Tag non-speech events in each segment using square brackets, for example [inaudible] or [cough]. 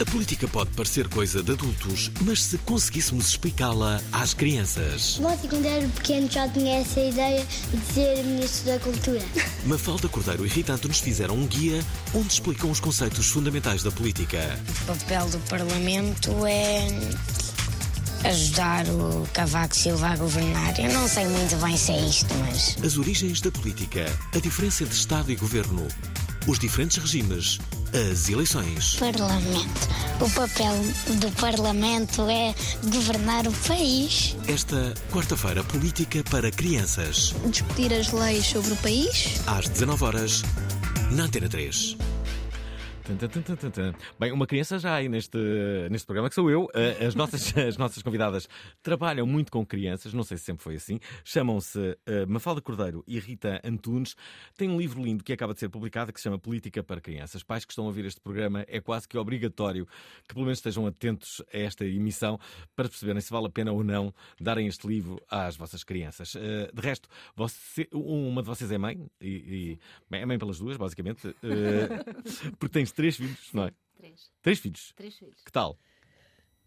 A política pode parecer coisa de adultos, mas se conseguíssemos explicá-la às crianças. Você, quando era pequeno, já tinha essa ideia de ser Ministro da Cultura. [laughs] Mafalda Cordeiro e Rita Antunes fizeram um guia onde explicam os conceitos fundamentais da política. O papel do Parlamento é ajudar o Cavaco Silva a governar. Eu não sei muito bem se é isto, mas. As origens da política, a diferença entre Estado e Governo, os diferentes regimes, as eleições. Parlamento. O papel do Parlamento é governar o país. Esta quarta-feira, política para crianças, Discutir as leis sobre o país. às 19 horas na Antena 3. Bem, uma criança já aí neste, neste programa, que sou eu. Eh, As nossas, [laughs] as nossas convidadas trabalham muito com crianças, não sei se sempre foi assim. Chamam-se eh, Mafalda Cordeiro e Rita Antunes. Tem um livro lindo que acaba de ser publicado que se chama Política para Crianças. Pais que estão a ouvir este programa, é quase que obrigatório que pelo menos estejam atentos a esta emissão para perceberem se vale a pena ou não darem este livro às vossas crianças. Eh, De resto, você- uma de vocês é mãe, e, e- é mãe pelas duas, basicamente, [laughs] porque tens três filhos, não é? Três. Três filhos. Três filhos. Que tal?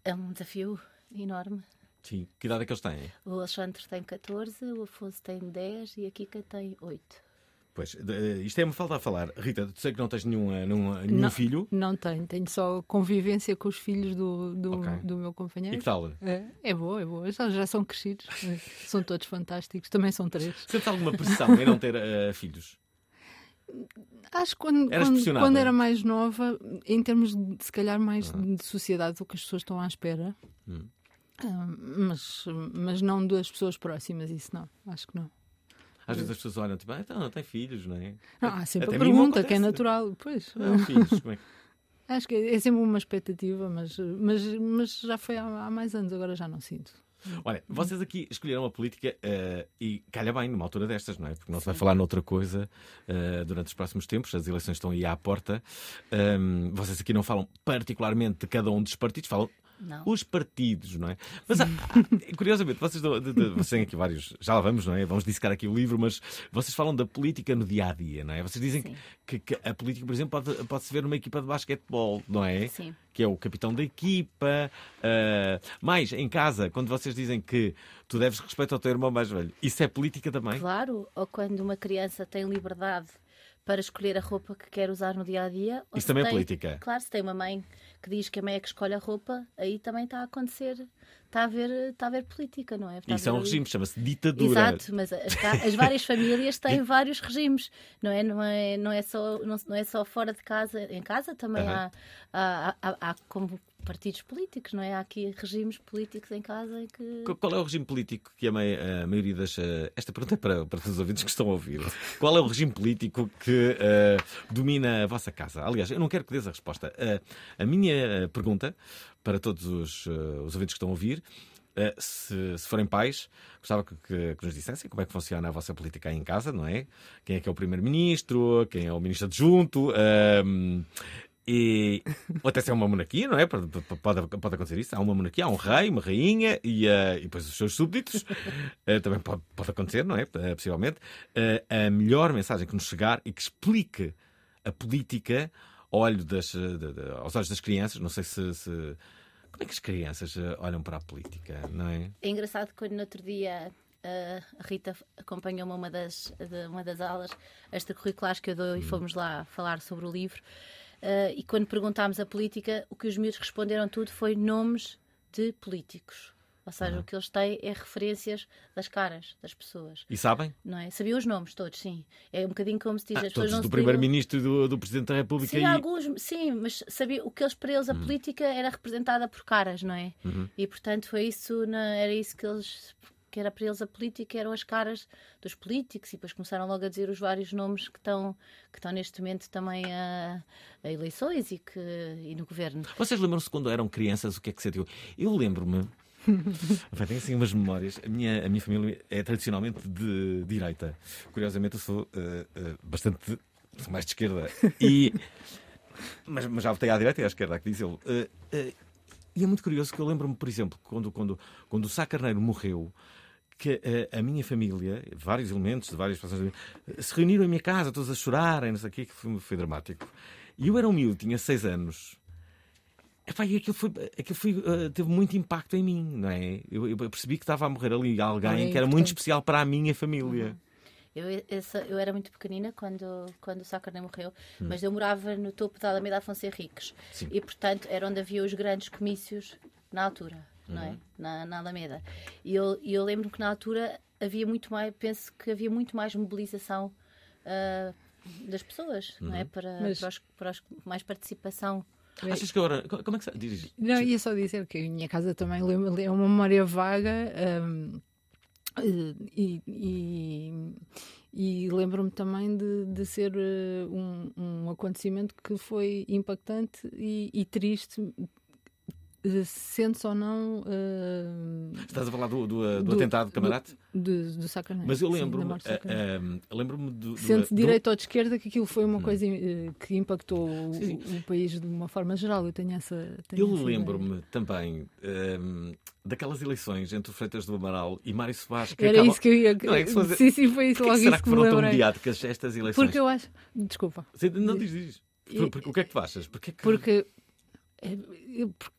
É um desafio enorme. Sim. Que idade é que eles têm? O Alexandre tem 14, o Afonso tem 10 e a Kika tem 8. Pois, de- isto é uma falta a falar. Rita, tu sei que não tens nenhum, eh, nenhum, nenhum Não. filho. Não tenho, tenho só convivência com os filhos do, do, Ok. do meu E companheiro. que tal? É, é boa, é boa. Já, já são crescidos. [laughs] São todos fantásticos. Também são três. Sentes alguma pressão em não ter eh, filhos? Acho que quando, quando, quando era mais nova, em termos de, se calhar, mais de sociedade, o que as pessoas estão à espera. Hum. Ah, mas, mas não das pessoas próximas, isso não. Acho que não. Às vezes as pessoas olham tipo, ah, então não tem filhos, não é? Não, há sempre Até a pergunta, que é natural. Pois. Não, filhos, como é que... [laughs] Acho que é sempre uma expectativa, mas, mas, mas já foi há, há mais anos, agora já não sinto. [laughs] Olha, vocês aqui escolheram a política eh, e calha bem numa altura destas, não é? Porque não se vai falar noutra coisa eh, durante os próximos tempos, as eleições estão aí à porta. Ahm, vocês aqui não falam particularmente de cada um dos partidos, falam Não. os partidos, não é? Mas há- há- [laughs] curiosamente, vocês, vocês têm aqui vários, já lá vamos, não é? Vamos dissecar aqui o livro, mas vocês falam da política no dia a dia, não é? Vocês dizem que, que a política, por exemplo, pode, pode se ver numa equipa de basquetebol, não é? Sim. que é o capitão da equipa. ah, mais, em casa, quando vocês dizem que tu deves respeito ao teu irmão mais velho, isso é política também? Claro, ou quando uma criança tem liberdade para escolher a roupa que quer usar no dia a dia. Isso também é tem- política. Claro, se tem uma mãe que diz que a mãe é que escolhe a roupa, aí também está a acontecer, está a haver, está a haver política, não é? Está Isso é um ali- regime, chama-se ditadura. Exato, mas as, as várias [laughs] famílias têm vários regimes, não é? Não é, não é, só, não, não é só fora de casa, em casa também Aham. há, há, há, há como partidos políticos, não é? Há aqui regimes políticos em casa em que. Qu- Qual é o regime político que a, a maioria das. Esta pergunta é para, para os ouvintes que estão a ouvir. Qual é o regime político que eh, domina a vossa casa? Aliás, eu não quero que dês a resposta. Eh, a minha eh, pergunta para todos os, eh, os ouvintes que estão a ouvir. eh, se, se forem pais, gostava que, que- que nos dissessem como é que funciona a vossa política aí em casa, não é? Quem é que é o primeiro-ministro, quem é o ministro adjunto, ehm, e, ou até se é uma monarquia, não é? Pode, pode, pode acontecer isso. Há uma monarquia, há um rei, uma rainha e, eh, e depois os seus súbditos. [laughs] Eh, também pode, pode acontecer, não é? Eh, possivelmente. A melhor mensagem que nos chegar e que explique a política ao olho das, de- de- aos olhos das crianças. Não sei se, se- Como é que as crianças olham para a política, não é? É engraçado que quando no outro dia uh, a Rita acompanhou-me uma das, de uma das aulas extracurriculares que eu dou e fomos lá falar sobre o livro. Uh, e quando perguntámos a política, o que os miúdos responderam tudo foi nomes de políticos. Ou seja, Uhum. o que eles têm é referências das caras das pessoas. E sabem? Não é? Sabia os nomes todos, sim. É um bocadinho como se diz. Ah, as pessoas todos do ligam- Primeiro-Ministro e do, do Presidente da República. Sim, e... alguns, sim, mas sabia o que eles para eles a política era representada por caras, não é? E portanto foi isso, na- era isso que eles que era para eles a política eram as caras dos políticos e depois começaram logo a dizer os vários nomes que estão que estão neste momento também a, a eleições e que e no governo. Vocês lembram-se quando eram crianças o que é que sentiu? Eu lembro-me. [laughs] Tenho assim umas memórias. A minha, a minha família é tradicionalmente de direita. Curiosamente, eu sou eh, eh, bastante. sou mais de esquerda. E, mas, mas já votei à direita e à esquerda, que dizê-lo. Eh, eh, e é muito curioso que eu lembro-me, por exemplo, quando, quando, quando o Sá Carneiro morreu, que eh, a minha família, vários elementos de várias pessoas, se reuniram em minha casa, todos a chorarem, não sei o quê, que foi, foi dramático. E eu era um miúdo, tinha seis anos. Epá, e aquilo, foi, aquilo foi, eh, teve muito impacto em mim, não é? Eu, eu percebi que estava a morrer ali alguém Alguém que era muito especial para a minha família. Eu, essa- eu era muito pequenina quando, quando o Carneiro morreu, Hum. mas eu morava no topo da Alameda Afonso Henriques Sim. e portanto era onde havia os grandes comícios na altura, não Uhum. é? Na, na Alameda. E eu, e eu lembro que na altura havia muito mais, penso que havia muito mais mobilização ah, das pessoas, não Uhum. é? Para, Mas- para, os, para os- mais participação. Achas que agora. co- Como é que se diz? Não, ia só dizer que a minha casa também é uma memória vaga eh, e, e, e lembro-me também de, de ser eh, um, um acontecimento que foi impactante e, e triste, eh, sente-se ou não eh, Estás a falar do, do, do Do- atentado, camarada? do, do Sacarneiro. Mas eu Sim, lembro-me. do eh, eh, lembro-me do. do- Sente do- direita ou de esquerda que aquilo foi uma coisa eh, que impactou o, Sim, o país de uma forma geral. Eu tenho essa. tenho Eu lembro-me também ehm, daquelas eleições entre o Freitas do Amaral e Mário Soares. Que Era acabam- isso que eu ia. Não, é que fosse- Sim, sim, foi isso Porquê logo que será isso que que foram tão mediáticas estas eleições? Porque eu acho. Desculpa. Sim, Não diz, diz. Porque, o que é que tu achas? Porque é que... É, é, porque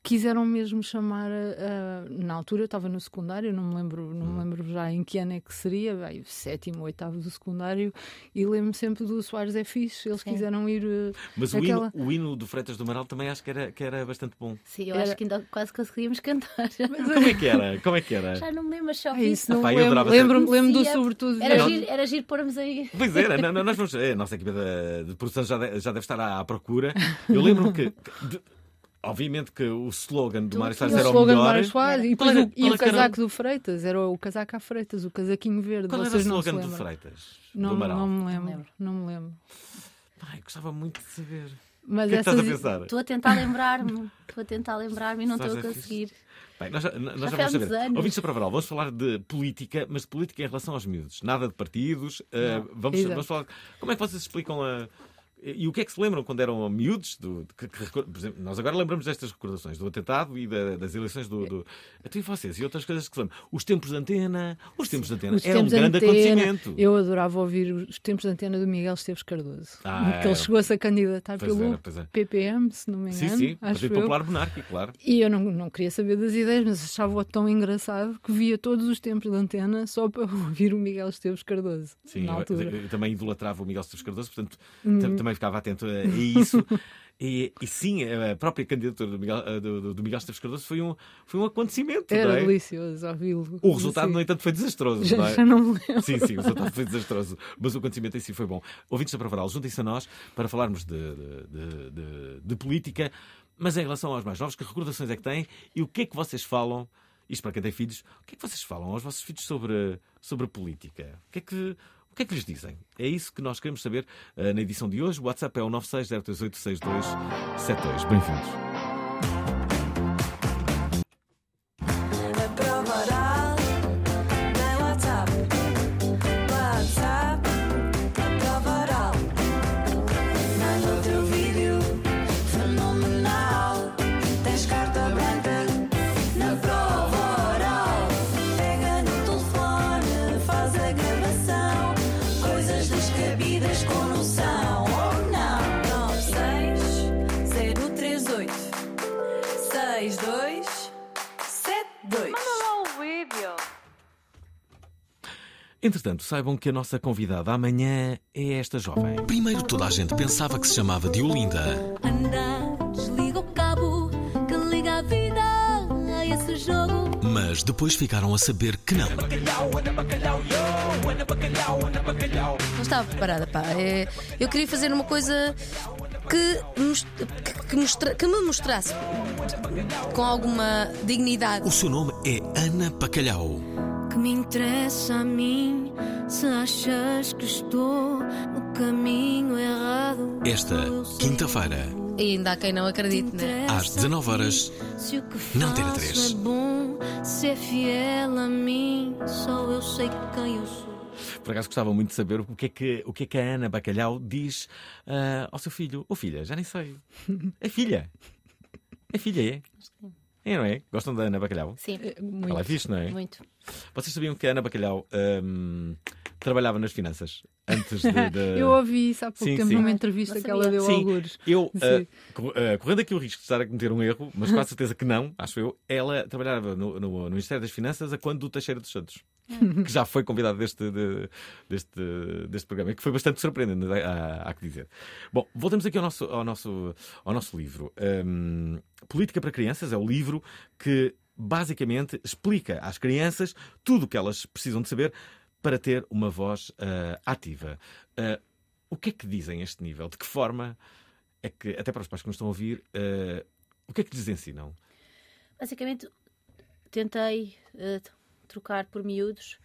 quiseram mesmo chamar. a- a- na altura eu estava no secundário, não me lembro, não Hum. me lembro já em que ano é que seria, bem, sétimo, oitavo do secundário, e lembro-me sempre do Soares é fixe. Eles Sim. quiseram ir. eh, Mas o, aquela- hino, o hino do Freitas do Amaral também acho que era, que era bastante bom. Sim, eu Era- acho que ainda quase conseguíamos cantar. [laughs] Como é que era? Como é que era? Já não me lembro, mas só Ah, vi isso não Pá, eu lembro. ser- lembro do sobretudo. Era giro, era giro pormos aí. Pois era, não, não, nós vamos, é, a nossa equipa de, de produção já, de- já deve estar à, à procura. Eu lembro-me que, que de- obviamente, que o slogan do Mário O Soares era o slogan do melhor. Mário Soares e, depois era- o, e o é que era- casaco do Freitas, era o casaco à Freitas, o casaquinho verde. Qual era o slogan do? Freitas? Não, do não me lembro, não me lembro. Ai, gostava muito de saber. Mas O que é que estás a pensar? Estou a tentar lembrar-me, estou a tentar lembrar-me e não estou a conseguir. Bem, nós já, nós já foi vamos saber. anos. Ouvintes da Pravaral, vamos falar de política, mas de política em relação aos miúdos. Nada de partidos. eh, vamos, vamos falar. Como é que vocês explicam a. E o que é que se lembram quando eram miúdos? Do, que- que por exemplo, nós agora lembramos destas recordações, do atentado e da- das eleições do. do... Até vocês e outras coisas que se lembram. Os tempos de antena. Os tempos de antena. Os Era um grande antena, acontecimento. Eu adorava ouvir os tempos de antena do Miguel Esteves Cardoso. Ah, [laughs] que era. ele chegou-se a candidatar Pois pelo era, é. PPM, se não me Sim, engano. sim. acho Partido. Popular Monárquico, claro. E eu não, não queria saber das ideias, mas achava-o tão engraçado que via todos os tempos de antena só para [laughs] ouvir o Miguel Esteves Cardoso. Sim, na eu, altura. Hum. eu também idolatrava o Miguel Esteves Cardoso, portanto tam- também ficava atento a, isso. [laughs] E, e sim, a própria candidatura do Miguel, eh, do, do- Miguel Esteves Cardoso foi um, foi um acontecimento. Era é? delicioso ouvi-lo. O resultado, Sim. no entanto, foi desastroso. já, não é? já não me lembro. Sim, sim, o resultado foi desastroso. Mas o acontecimento em si foi bom. Ouvintes da Pravaral, juntem-se a nós para falarmos de, de- de- de- política, mas em relação aos mais novos, que recordações é que têm e o que é que vocês falam, isto para quem tem filhos, o que é que vocês falam aos vossos filhos sobre, sobre política? O que é que. O que é que lhes dizem? É isso que nós queremos saber eh, na edição de hoje. O WhatsApp é o 960386272. Bem-vindos. Entretanto, saibam que a nossa convidada amanhã é esta jovem. Primeiro toda a gente pensava que se chamava Diolinda. Anda, desliga o cabo que liga a vida a esse jogo. Mas depois ficaram a saber que não. Não estava preparada, pá. É, eu queria fazer uma coisa que, que- que mostra- que me mostrasse com alguma dignidade. O seu nome é Ana Bacalhau. Que me interessa a mim se achas que estou no caminho errado. Esta quinta-feira, E ainda há quem não acredite, né? às 19 horas, Se o que Antena faço 3. é bom, se é fiel a mim, só eu sei quem eu sou. Por acaso gostava muito de saber o que é que, o que, é que a Ana Bacalhau diz ah, ao seu filho. Ou filha, já nem sei. É filha. É filha, é? É, não é? Gostam da Ana Bacalhau? Sim, Muito. Ela é fixe, não é? muito. Vocês sabiam que a Ana Bacalhau ahm, trabalhava nas finanças antes de. de- [laughs] Eu ouvi isso há pouco Sim, tempo sim. numa entrevista que ela deu Sim. ao Lourdes. Eu, ah, correndo aqui o risco de estar a cometer um erro, mas com a certeza que não, acho eu, ela trabalhava no, no- no Ministério das Finanças a quando do Teixeira dos Santos, [laughs] que já foi convidado deste, de- deste, deste programa, e que foi bastante surpreendente, há, há que dizer. Bom, voltamos aqui ao nosso, ao nosso, ao nosso livro. Ahm, Política para Crianças é o livro que basicamente explica às crianças tudo o que elas precisam de saber para ter uma voz ah, ativa. Ah, o que é que dizem a este nível? De que forma é que, até para os pais que nos estão a ouvir, eh, o que é que lhes ensinam? Basicamente, tentei eh, trocar por miúdos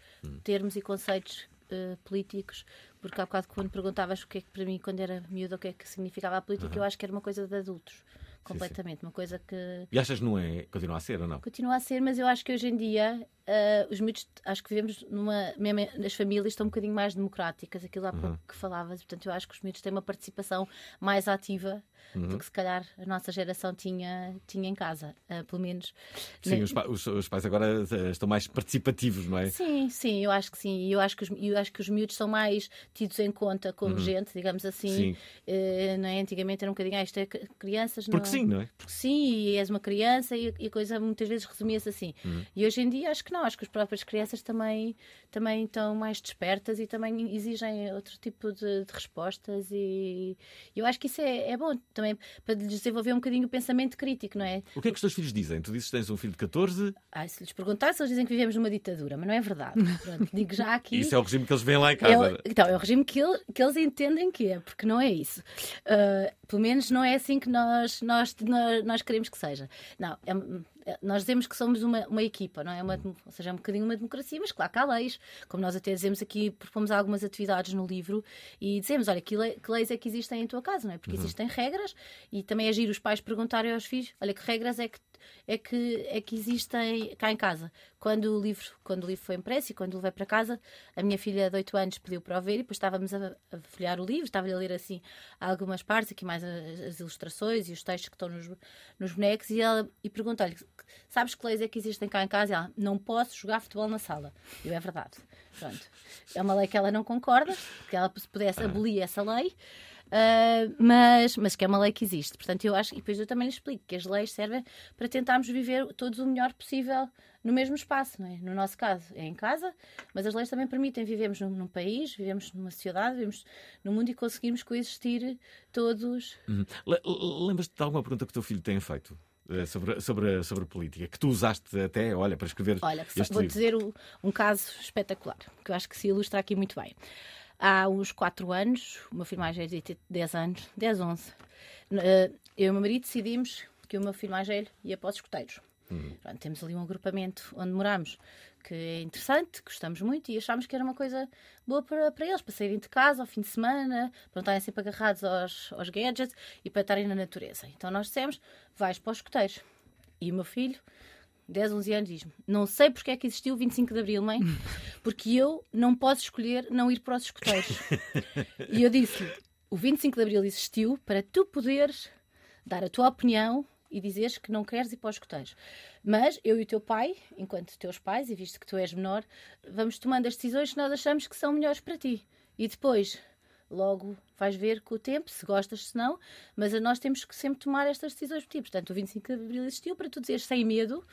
termos e conceitos eh, políticos, porque há bocado quando perguntavas o que é que para mim, quando era miúdo, o que é que significava a política, eu acho que era uma coisa de adultos, completamente. Uma coisa que E achas que não é, continua a ser ou não? continua a ser, mas eu acho que hoje em dia eh, os miúdos, acho que vivemos numa. Mesmo as famílias estão um bocadinho mais democráticas, aquilo há pouco que falavas, portanto eu acho que os miúdos têm uma participação mais ativa do que se calhar a nossa geração tinha, tinha em casa, eh, pelo menos. Sim, ne- os, pa- os- os pais agora eh, estão mais participativos, não é? Sim, sim, eu acho que sim. E Eu acho que os, eu acho que os miúdos são mais tidos em conta como gente, digamos assim. Sim. Eh, não é? Antigamente era um bocadinho, ah, isto é crianças. Porque não... sim, não é? Porque sim, e és uma criança e, e a coisa muitas vezes resumia-se assim. Uhum. E hoje em dia acho que não, acho que as próprias crianças também, também estão mais despertas e também exigem outro tipo de, de respostas e eu acho que isso é, é bom também para lhes desenvolver um bocadinho o pensamento crítico, não é? O que é que os teus filhos dizem? Tu dizes que tens um filho de 14 Ai, se lhes perguntasse, eles dizem que vivemos numa ditadura, mas não é verdade. Pronto, digo já aqui. isso é o regime que eles veem lá em É casa. o- então, é o regime que, ele- que eles entendem que é, porque não é isso. Uh, pelo menos não é assim que nós, nós, nós, nós queremos que seja. Não, é- é- nós dizemos que somos uma, uma equipa, não é? Uma, dem- ou seja, é um bocadinho uma democracia, mas claro que há leis. Como nós até dizemos aqui, propomos algumas atividades no livro e dizemos: olha, que, lei- que leis é que existem em tua casa, não é? Porque existem regras e também é giro os pais perguntarem aos filhos: olha, que regras é que é que, é que existem cá em casa. Quando o livro, quando o livro foi impresso e quando o levei para casa, a minha filha de 8 anos pediu para o ver e depois estávamos a, a folhear o livro, estava a ler assim algumas partes, aqui mais as, as ilustrações e os textos que estão nos, nos bonecos, e ela e perguntou-lhe: sabes que leis é que existem cá em casa? E ela, não posso jogar futebol na sala. Eu, é verdade. Pronto. É uma lei que ela não concorda, que ela se pudesse abolir essa lei. Uh, mas, mas que é uma lei que existe. Portanto, eu acho, e depois eu também lhe explico que as leis servem para tentarmos viver todos o melhor possível no mesmo espaço, não é? No nosso caso é em casa, mas as leis também permitem vivermos num, num país, vivemos numa sociedade, vivemos no mundo e conseguirmos coexistir todos. Uhum. Le- le- Lembras-te de alguma pergunta que o teu filho tenha feito eh, sobre, sobre, sobre política? Que tu usaste até, olha, para escrever Olha, este vou livro? dizer o- um caso espetacular, que eu acho que se ilustra aqui muito bem. Há uns 4 anos, o meu filho mais velho ter 10 anos, 10, 11, eh, eu e o meu marido decidimos que o meu filho mais velho ia para os escuteiros. Pronto, temos ali um agrupamento onde moramos que é interessante, gostamos muito e achámos que era uma coisa boa para, para eles, para saírem de casa ao fim de semana, para não estarem sempre agarrados aos, aos gadgets e para estarem na natureza. Então nós dissemos: vais para os escuteiros. E o meu filho, 10, 11 anos, diz-me: Não sei porque é que existiu o 25 de Abril, mãe, porque eu não posso escolher não ir para os escuteiros. e eu disse-lhe: O 25 de Abril existiu para tu poderes dar a tua opinião e dizeres que não queres ir para os escuteiros. Mas eu e o teu pai, enquanto teus pais, e visto que tu és menor, vamos tomando as decisões que nós achamos que são melhores para ti. E depois, logo vais ver com o tempo, se gostas, se não, mas nós temos que sempre tomar estas decisões por ti. Portanto, o 25 de Abril existiu para tu dizeres sem medo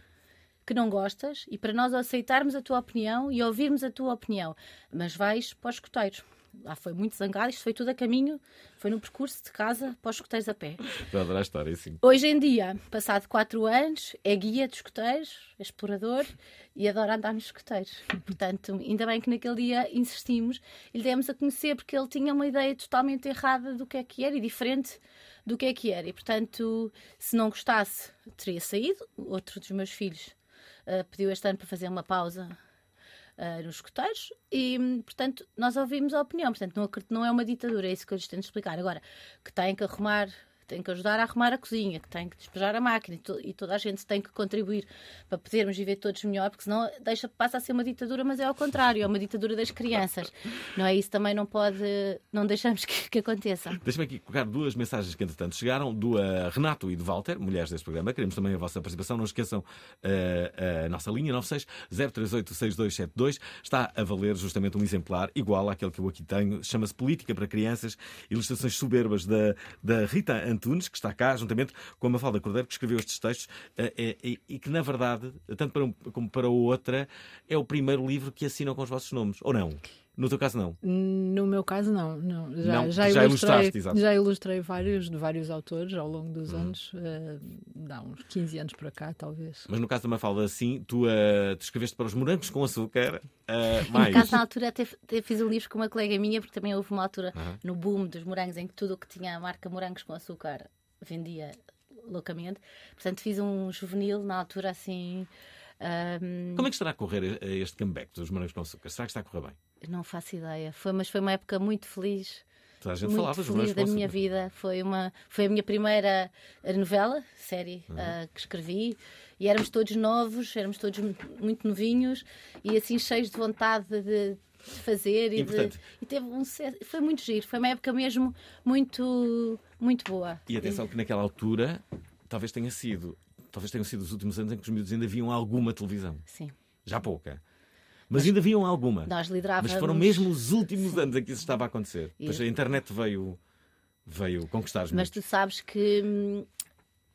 que não gostas e para nós aceitarmos a tua opinião e ouvirmos a tua opinião. Mas vais para os escuteiros. lá foi muito zangado, isto foi tudo a caminho, foi no percurso de casa para os escuteiros a pé. [laughs] Estou a adorar a história, sim. Hoje em dia, passado quatro anos, é guia de escuteiros, é explorador e adora andar nos escuteiros. Portanto, ainda bem que naquele dia insistimos e lhe demos a conhecer porque ele tinha uma ideia totalmente errada do que é que era e diferente do que é que era. E, portanto, se não gostasse, teria saído. Outro dos meus filhos uh, pediu este ano para fazer uma pausa uh, nos escuteiros e, portanto, nós ouvimos a opinião. Portanto, não, não é uma ditadura, é isso que eu lhes tento explicar. Agora, que têm que arrumar tem que ajudar a arrumar a cozinha, que tem que despejar a máquina e, to e, toda a gente tem que contribuir para podermos viver todos melhor, porque senão deixa, passa a ser uma ditadura, mas é ao contrário, é uma ditadura das crianças. Não é isso também não pode, não deixamos que, que aconteça. Deixa-me aqui colocar duas mensagens que entretanto chegaram, do uh, Renato e do Walter, mulheres deste programa. Queremos também a vossa participação, não esqueçam uh, a nossa linha 96 038 6272 está a valer justamente um exemplar igual àquele que eu aqui tenho, chama-se Política para Crianças, ilustrações soberbas da, da Rita Antunes, que está cá, juntamente com a Mafalda Cordeiro, que escreveu estes textos, eh, e, e que, na verdade, tanto para um como para outra, é o primeiro livro que assinam com os vossos nomes, ou não? No teu caso, não? No meu caso, não. não. Já, não, já, já ilustrei, exato. já ilustrei vários, de vários autores ao longo dos uhum. anos, uh, dá uns 15 anos para cá, talvez. Mas no caso da Mafalda, sim, tu, uh, tu escreveste para os morangos com açúcar. [laughs] Uh, mais... No caso, na altura, até, até, fiz um livro com uma colega minha, porque também houve uma altura uhum. no boom dos morangos em que tudo o que tinha a marca morangos com açúcar vendia loucamente. Portanto, fiz um juvenil na altura assim. Um... Como é que estará a correr este comeback dos Morangos com Açúcar? Será que está a correr bem? Não faço ideia. Foi, mas foi uma época muito feliz. Toda a gente muito falava feliz da minha vida. Foi, uma, foi a minha primeira novela, série, uhum. uh, que escrevi. E éramos todos novos, éramos todos muito novinhos e assim cheios de vontade de, de fazer e, de, e, teve um foi muito giro, foi uma época mesmo muito muito boa. E atenção e... que naquela altura talvez tenha sido talvez tenham sido os últimos anos em que os miúdos ainda viam alguma televisão. Sim. Já pouca. Mas, ainda viam alguma. Nós liderávamos... Mas foram mesmo os últimos Sim. [laughs] anos em que isso estava a acontecer. Pois a internet veio, veio conquistar os Mas tu sabes que hum,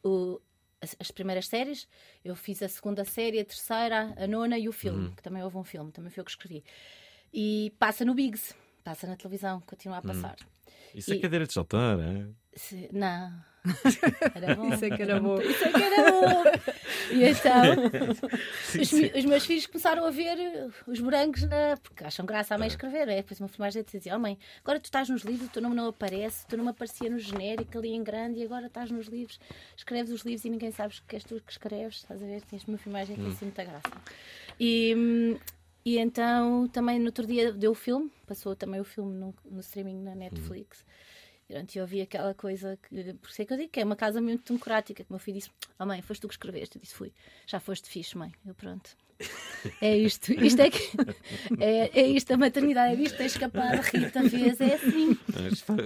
o, as, as, primeiras séries, eu fiz a segunda série, a terceira, a nona e o filme, uhum. que também houve um filme, também foi eu que escrevi. E passa no Biggs, passa na televisão, continua a uhum. passar. Uhum. Isso é e... é cadeira de saltar, é? Se... Não. [laughs] Era bom. Isso é que era bom. Isso é que era bom. E então, os, os, meus filhos começaram a ver os morangos, na... porque acham graça a mãe escrever. É? Depois uma filmagem dizia: Oh mãe, agora tu estás nos livros, o teu nome não aparece, o teu nome aparecia no genérico ali em grande e agora estás nos livros, escreves os livros e ninguém sabe que és tu que escreves. Estás a ver? Tens uma filmagem que hum. tem muita graça. E. E então também no outro dia deu o filme, passou também o filme no, no streaming na Netflix. Uhum. Durante eu ouvi aquela coisa que, por isso é que eu digo que é uma casa muito democrática. Que o meu filho disse: Oh mãe, foste tu que escreveste? Eu disse: Fui. Já foste fixe, mãe. Eu pronto. É isto. Isto é que. [laughs] É, é isto, a maternidade é isto. Tens escapado, Rita, vez. É assim.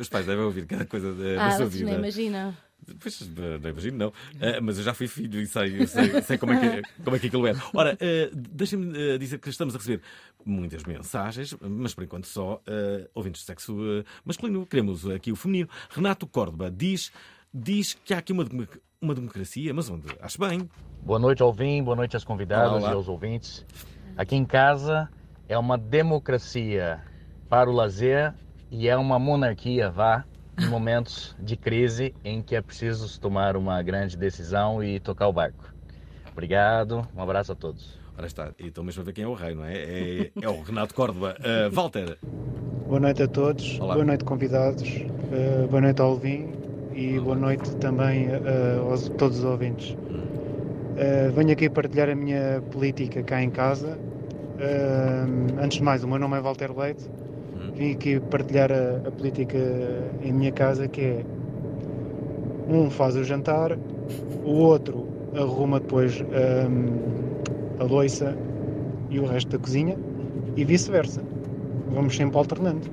Os pais devem ouvir cada coisa da, ah, da sua vida. Não imaginam. Pois, não imagino, não. Uh, mas eu já fui filho e sei, sei, sei como, é que, como é que aquilo é. Ora, uh, deixem-me uh, dizer que estamos a receber muitas mensagens, mas por enquanto só ouvintes de sexo masculino. Queremos aqui o feminino. Renato Córdoba diz, diz que há aqui uma, uma democracia, mas onde? Acho bem. Boa noite ao Vim, boa noite às convidadas olá, olá. e aos ouvintes. Aqui em casa é uma democracia para o lazer e é uma monarquia, vá em momentos de crise em que é preciso tomar uma grande decisão e tocar o barco. Obrigado, um abraço a todos. Ora está, então mesmo a ver quem é o rei, não é? É, é o Renato Córdoba. Uh, Walter. Boa noite a todos, Olá. boa noite convidados, uh, boa noite ao Alvin e boa noite também uh, aos todos os ouvintes. Uh, venho aqui partilhar a minha política cá em casa. antes de mais, o meu nome é Walter Leite vim aqui partilhar a, a, política em minha casa que é um faz o jantar, o outro arruma depois um, a loiça e o resto da cozinha e vice-versa. Vamos sempre alternando.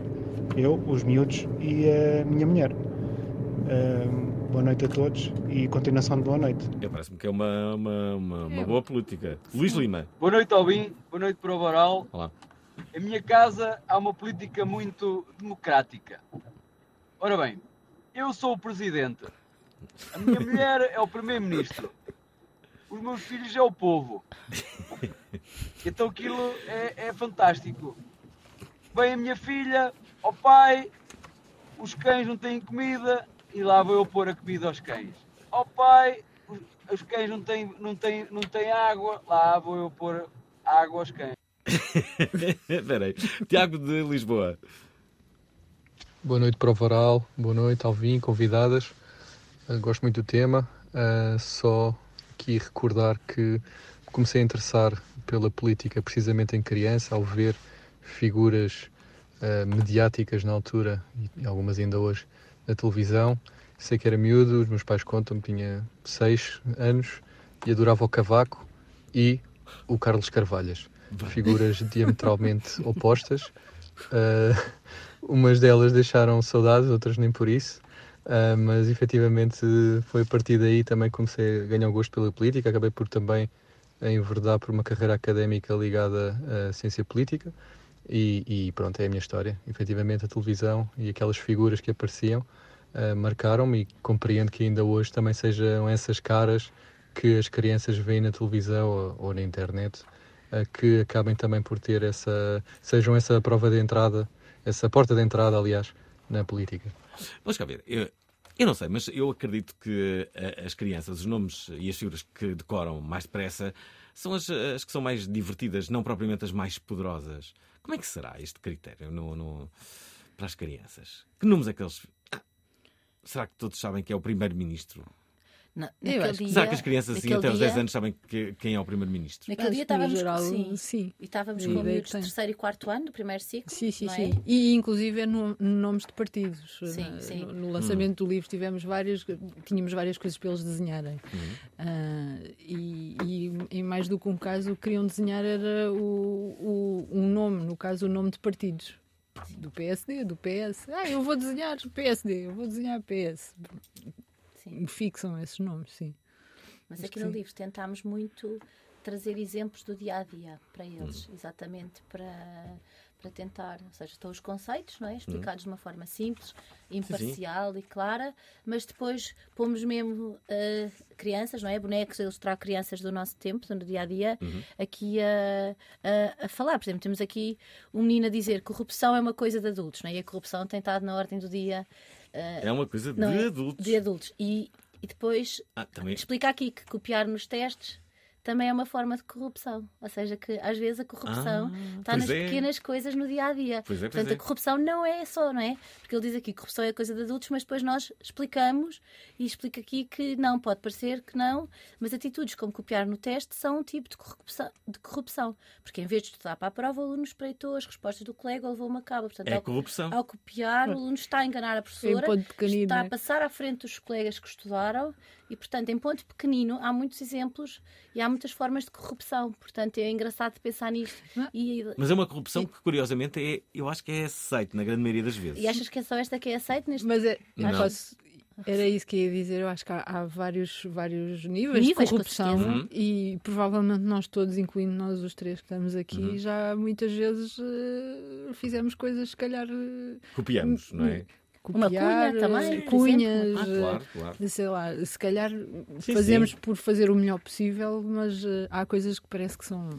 Eu, os miúdos e a minha mulher. Um, boa noite a todos e continuação de boa noite. Parece-me que é uma, uma, uma, uma boa política. Luís Lima. Boa noite, Albin. Boa noite para o Boral. Olá. Em minha casa há uma política muito democrática. Ora bem, eu sou o presidente, a minha mulher é o primeiro-ministro, os meus filhos é o povo. Então aquilo é, é fantástico. Vem a minha filha, oh, pai, os cães não têm comida e lá vou eu pôr a comida aos cães. Oh, pai, os cães não têm, não, têm, não têm água, lá vou eu pôr água aos cães. [laughs] Espera. Tiago de Lisboa. Boa noite para o Varal, boa noite Alvin, convidadas. Uh, gosto muito do tema. Uh, só aqui recordar que comecei a interessar pela política precisamente em criança, ao ver figuras uh, mediáticas na altura e algumas ainda hoje na televisão. Sei que era miúdo, os meus pais contam-me, tinha seis anos e adorava o Cavaco e o Carlos Carvalhas. Figuras diametralmente [laughs] opostas. Uh, umas delas deixaram saudades, outras nem por isso. Uh, mas efetivamente foi a partir daí também comecei a ganhar gosto pela política. Acabei por também enverdar por uma carreira académica ligada à ciência política. E, e, pronto, é a minha história. Efetivamente, a televisão e aquelas figuras que apareciam uh, marcaram-me e compreendo que ainda hoje também sejam essas caras que as crianças veem na televisão ou, ou na internet que acabem também por ter essa, sejam essa prova de entrada, essa porta de entrada, aliás, na política. Vamos cá ver. Eu, eu não sei, mas eu acredito que as crianças, os nomes e as figuras que decoram mais depressa são as, as que são mais divertidas, não propriamente as mais poderosas. Como é que será este critério no, no, para as crianças? Que nomes é que eles. Ah, será que todos sabem que é o primeiro-ministro? Não, eu acho dia, Será que as crianças assim, até aos 10 anos sabem que, quem é o primeiro-ministro? Naquele acho dia estávamos geral, com, sim, sim. E estávamos com miúdos de terceiro e quarto ano do primeiro ciclo. Sim, sim, é? sim. E inclusive é no, nomes de partidos. Sim, na, sim. No, no lançamento hum. do livro tivemos várias, tínhamos várias coisas para eles desenharem. Hum. Uh, e, e, em mais do que um caso, queriam desenhar era o, o, um nome, no caso o nome de partidos do PSD, do PS. Ah, eu vou desenhar PSD, eu vou desenhar PS. Sim. Fixam esses nomes, sim. Mas aqui no livro tentámos muito trazer exemplos do dia a dia para eles, uhum. exatamente para, para tentar, ou seja, estão os conceitos, não é? Explicados uhum. de uma forma simples, imparcial sim, sim. e clara, mas depois pomos mesmo uh, crianças, não é? Bonecos a ilustrar crianças do nosso tempo, no dia a dia, uhum. aqui a, a, a, falar. Por exemplo, temos aqui um menino a dizer que corrupção é uma coisa de adultos, não é? E a corrupção tem estado na ordem do dia. Uh, é uma coisa de é? adultos. De adultos. E, e depois ah, explica aqui que copiar nos testes também é uma forma de corrupção. Ou seja, que às vezes a corrupção ah, está nas é. pequenas coisas no dia a dia. Pois é, pois Portanto, é. a corrupção não é só, não é? Porque ele diz aqui que corrupção é coisa de adultos, mas depois nós explicamos e explica aqui que não, pode parecer que não, mas atitudes como copiar no teste são um tipo de corrupção. De corrupção porque em vez de estudar para a prova, o aluno espreitou as respostas do colega ou levou uma cabo. Portanto, é ao, corrupção. Ao copiar, o aluno está a enganar a professora, está a passar à frente dos colegas que estudaram e, portanto, em ponto pequenino há muitos exemplos e há muitas formas de corrupção. Portanto, é engraçado pensar nisto. E... Mas é uma corrupção que, curiosamente, é, eu acho que é aceite na grande maioria das vezes. E achas que é só esta que é aceite neste Mas é, posso... Era isso que ia dizer. Eu acho que há, há vários, vários níveis, níveis de corrupção uhum. e provavelmente nós todos, incluindo nós os três que estamos aqui, uhum. já muitas vezes uh, fizemos coisas, se calhar. Uh, Copiamos, não é? Copiar, uma cunha também, cunhas, ah, claro, claro. sei lá, se calhar sim, fazemos sim. por fazer o melhor possível, mas uh, há coisas que parece que são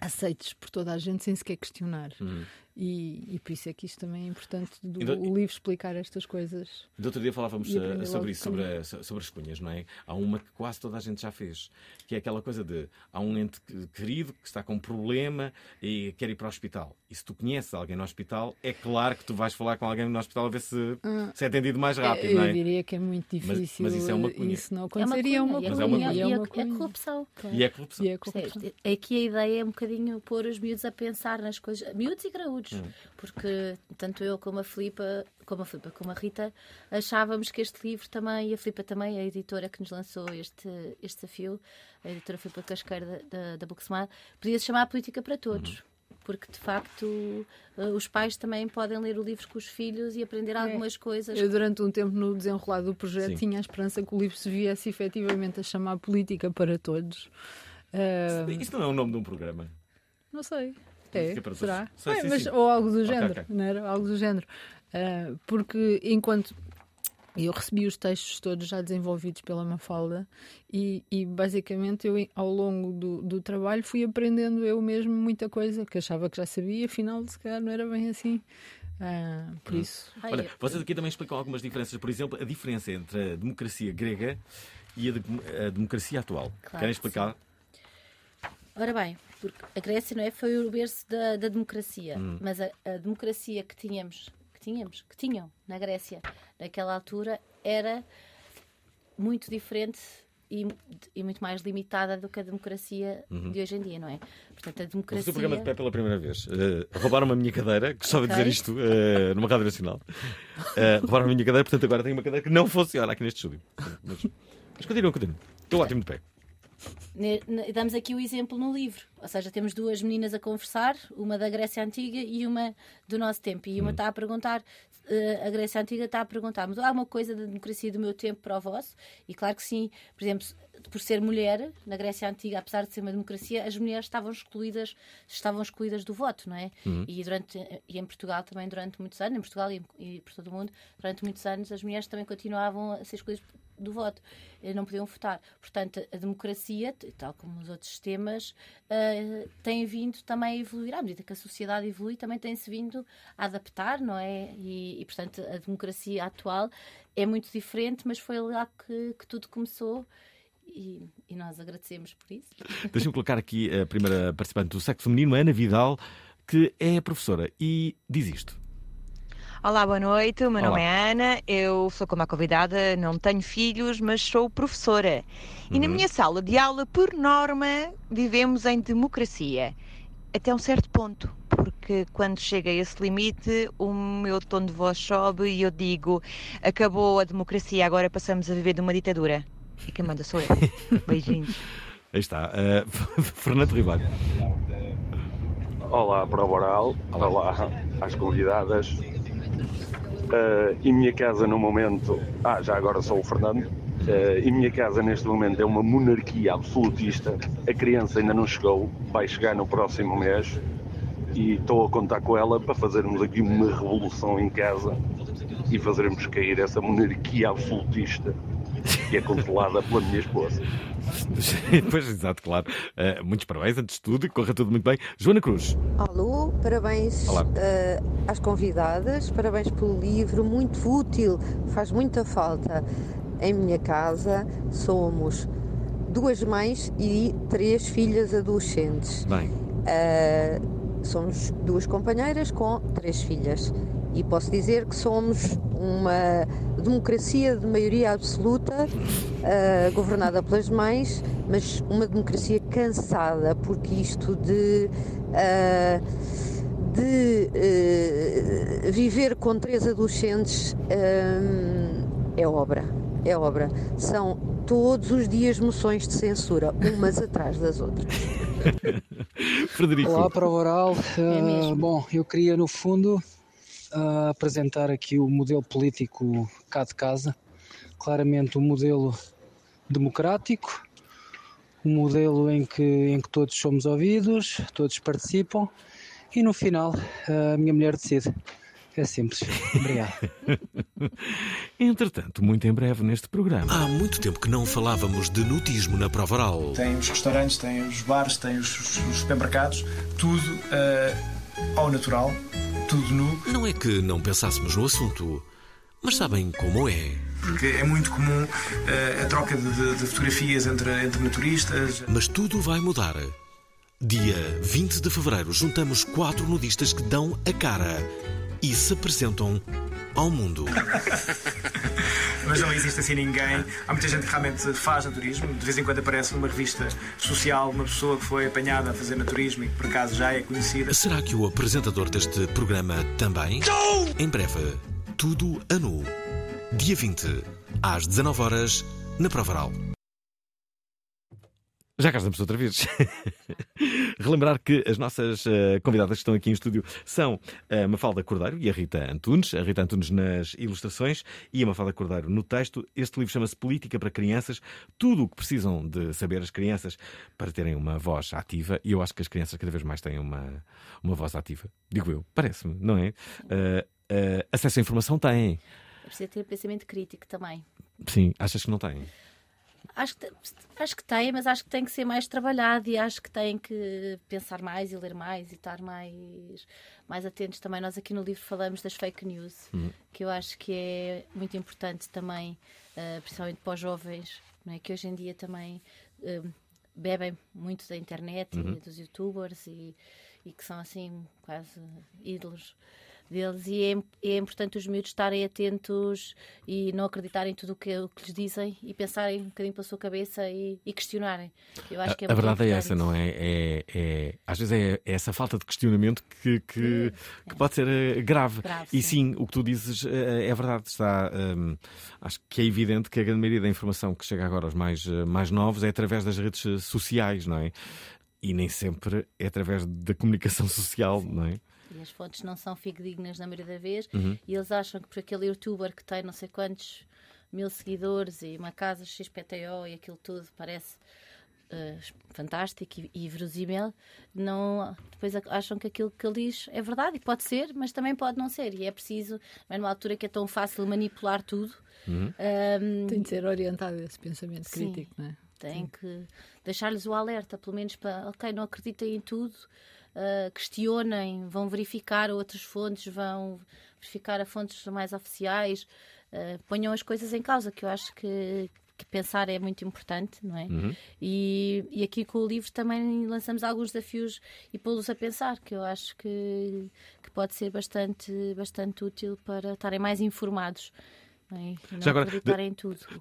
aceites por toda a gente sem sequer questionar. Uhum. E, e, por isso é que isto também é importante do então, o livro explicar estas coisas. Do outro dia falávamos uh, sobre isso, sobre, a, sobre as cunhas, não é? Há uma que quase toda a gente já fez, que é aquela coisa de há um ente querido que está com um problema e quer ir para o hospital. E se tu conheces alguém no hospital, é claro que tu vais falar com alguém no hospital a ver se, ah, se é atendido mais rápido, eu, não é? Eu diria que é muito difícil. Mas, mas isso é uma cunha. Isso não aconteceria. É uma cunha. É uma cunha. E é, uma cunha. é corrupção. E é corrupção. E é corrupção. É, que a ideia é um bocadinho pôr os miúdos a pensar nas coisas, miúdos e graúdos, hum. porque tanto eu como a Filipa, como a Filipa, como a Rita, achávamos que este livro também, e a Filipa também, a editora que nos lançou este, este desafio, a editora Filipa Casqueira da, da, da Booksmart, podia se chamar Política para Todos. Uhum porque de facto eh, os pais também podem ler o livro com os filhos e aprender é. algumas coisas. Eu, durante um tempo, no desenrolar do projeto, Sim. tinha a esperança que o livro se viesse efetivamente a chamar Política para Todos. Uh... Isto não é o nome de um programa? Não sei. É, será? Sei, sim, mas, sim. Ou algo do género, okay, okay. não era? Algo do género. Uh, porque enquanto eu recebi os textos todos já desenvolvidos pela Mafalda e, e basicamente eu ao longo do, do, trabalho fui aprendendo eu mesmo muita coisa que achava que já sabia, afinal se calhar não era bem assim. Uh, por hum. isso. Olha, vocês aqui também explicam algumas diferenças. Por exemplo, a diferença entre a democracia grega e a, de, a democracia atual. Claro Querem explicar? Ora bem, porque a Grécia não é, foi o berço da, da democracia, hum. mas a, a, democracia que tínhamos, que tínhamos, que tinham na Grécia naquela altura era muito diferente e, e, muito mais limitada do que a democracia uhum. de hoje em dia, não é? Portanto, a democracia. Vou o programa de pé pela primeira vez. Uh, roubaram a minha cadeira, gostava okay. de dizer isto uh, numa rádio nacional. Uh, roubaram a minha cadeira, portanto agora tenho uma cadeira que não funciona aqui neste estúdio. Mas, mas continuam, continuam. Estou ótimo de pé. Damos aqui o exemplo no livro, ou seja, temos duas meninas a conversar, uma da Grécia Antiga e uma do nosso tempo. E uma hum. está a perguntar, eh, a Grécia Antiga está a perguntar, mas há uma coisa da democracia do meu tempo para o vosso? E claro que sim, por exemplo, por ser mulher, na Grécia Antiga, apesar de ser uma democracia, as mulheres estavam excluídas, estavam excluídas do voto, não é? Uhum. E, durante, e em Portugal também durante muitos anos, em Portugal e, e por todo o mundo, durante muitos anos, as mulheres também continuavam a ser excluídas do voto, não podiam votar. Portanto, a democracia, tal como os outros sistemas, uh, tem vindo também a evoluir. À medida que a sociedade evolui, também tem-se vindo a adaptar, não é? E, e, portanto, a democracia atual é muito diferente, mas foi lá que, que tudo começou. E, e, nós agradecemos por isso. [laughs] Deixa-me colocar aqui a primeira participante do sexo feminino, Ana Vidal, que é professora e diz isto. Olá, boa noite. O meu Olá. nome é Ana. Eu sou como a convidada, não tenho filhos, mas sou professora. E uhum. na minha sala de aula, por norma, vivemos em democracia. Até um certo ponto, porque quando chega a esse limite, o meu tom de voz sobe e eu digo: acabou a democracia, agora passamos a viver de uma ditadura. E quem manda sou eu. [laughs] Beijinhos. Aí está. Uh, [laughs] Fernando Ribeiro. Olá, Prova Oral. Olá. Olá às convidadas. Uh, em minha casa, no momento. Ah, já agora sou o Fernando. Uh, em minha casa, neste momento, é uma monarquia absolutista. A criança ainda não chegou, vai chegar no próximo mês. E estou a contar com ela para fazermos aqui uma revolução em casa e fazermos cair essa monarquia absolutista que é controlada pela minha esposa. [laughs] pois, exato, claro. Uh, muitos parabéns antes de tudo e corra tudo muito bem. Joana Cruz. Alô, parabéns uh, às convidadas, parabéns pelo livro, muito útil, faz muita falta. Em minha casa somos duas mães e três filhas adolescentes. Bem. Uh, somos duas companheiras com três filhas. E posso dizer que somos uma democracia de maioria absoluta, uh, governada pelas mães, mas uma democracia cansada, porque isto de. Uh, de uh, viver com três adolescentes é obra. É obra. São todos os dias moções de censura, umas [laughs] atrás das outras. Frederico. Olá, para o Oral. Uh, bom, eu queria, no fundo, a apresentar aqui o modelo político cá de casa. Claramente um modelo democrático, um modelo em que, em que todos somos ouvidos, todos participam e no final a minha mulher decide. É simples. Obrigado. [laughs] Entretanto, muito em breve neste programa. Há muito tempo que não falávamos de nutismo na prova oral. Tem os restaurantes, tem os bares, tem os, os supermercados, tudo uh, ao natural tudo nu. Não é que não pensássemos no assunto, mas sabem como é. Porque é muito comum uh, a troca de, de, de, fotografias entre, entre naturistas. Mas tudo vai mudar. Dia 20 de fevereiro, juntamos quatro nudistas que dão a cara e se apresentam ao mundo. [laughs] Mas não existe assim ninguém. Há muita gente que realmente faz naturismo. De vez em quando aparece numa revista social uma pessoa que foi apanhada a fazer naturismo e que por acaso já é conhecida. Será que o apresentador deste programa também? Não! Em breve, tudo a nu. Dia 20, às 19 horas, na Provaral. Já cá estamos outra vez. [laughs] Relembrar que as nossas uh, convidadas que estão aqui em estúdio são a Mafalda Cordeiro e a Rita Antunes. A Rita Antunes nas ilustrações e a Mafalda Cordeiro no texto. Este livro chama-se Política para Crianças. Tudo o que precisam de saber as crianças para terem uma voz ativa. E eu acho que as crianças cada vez mais têm uma, uma voz ativa. Digo eu, parece-me, não é? Uh, uh, acesso à informação têm. Preciso ter pensamento crítico também. Sim, achas que não têm? Acho que, acho que tem, mas acho que tem que ser mais trabalhado e acho que tem que pensar mais e ler mais e estar mais, mais atentos também. Nós aqui no livro falamos das fake news, uhum. que eu acho que é muito importante também, uh, principalmente para os jovens, não é? que hoje em dia também uh, bebem muito da internet uhum. e dos youtubers e, e que são assim quase ídolos deles e é, é importante os miúdos estarem atentos e não acreditarem em tudo o que, o que lhes dizem e pensarem um bocadinho pela sua cabeça e, e questionarem. Eu acho que é a, verdade é essa, não é? é? é? às vezes é, é, essa falta de questionamento que, que, que pode ser eh, grave. grave e sim. sim. o que tu dizes eh, é verdade. Está, um, acho que é evidente que a grande maioria da informação que chega agora aos mais, eh, mais novos é através das redes sociais, não é? E nem sempre é através da comunicação [laughs] social, não é? E as fontes não são fidedignas na maioria da vez uhum. e eles acham que por aquele youtuber que tem não sei quantos mil seguidores e uma casa XPTO e aquilo tudo parece uh, fantástico e, e verosímil, não, depois acham que aquilo que ele diz é verdade e pode ser, mas também pode não ser. E é preciso, é numa altura que é tão fácil manipular tudo. Uhum. Um, tem de ser orientado esse pensamento sim, crítico, não é? Tem sim. que deixar-lhes o alerta, pelo menos para, ok, não acreditem em tudo, uh, questionem, vão verificar outras fontes, vão verificar a fontes mais oficiais, uh, ponham as coisas em causa, que eu acho que, que pensar é muito importante, não é? Uhum. E, e aqui com o livro também lançamos alguns desafios e pô-los a pensar, que eu acho que, que pode ser bastante, bastante útil para estarem mais informados. É? Já agora,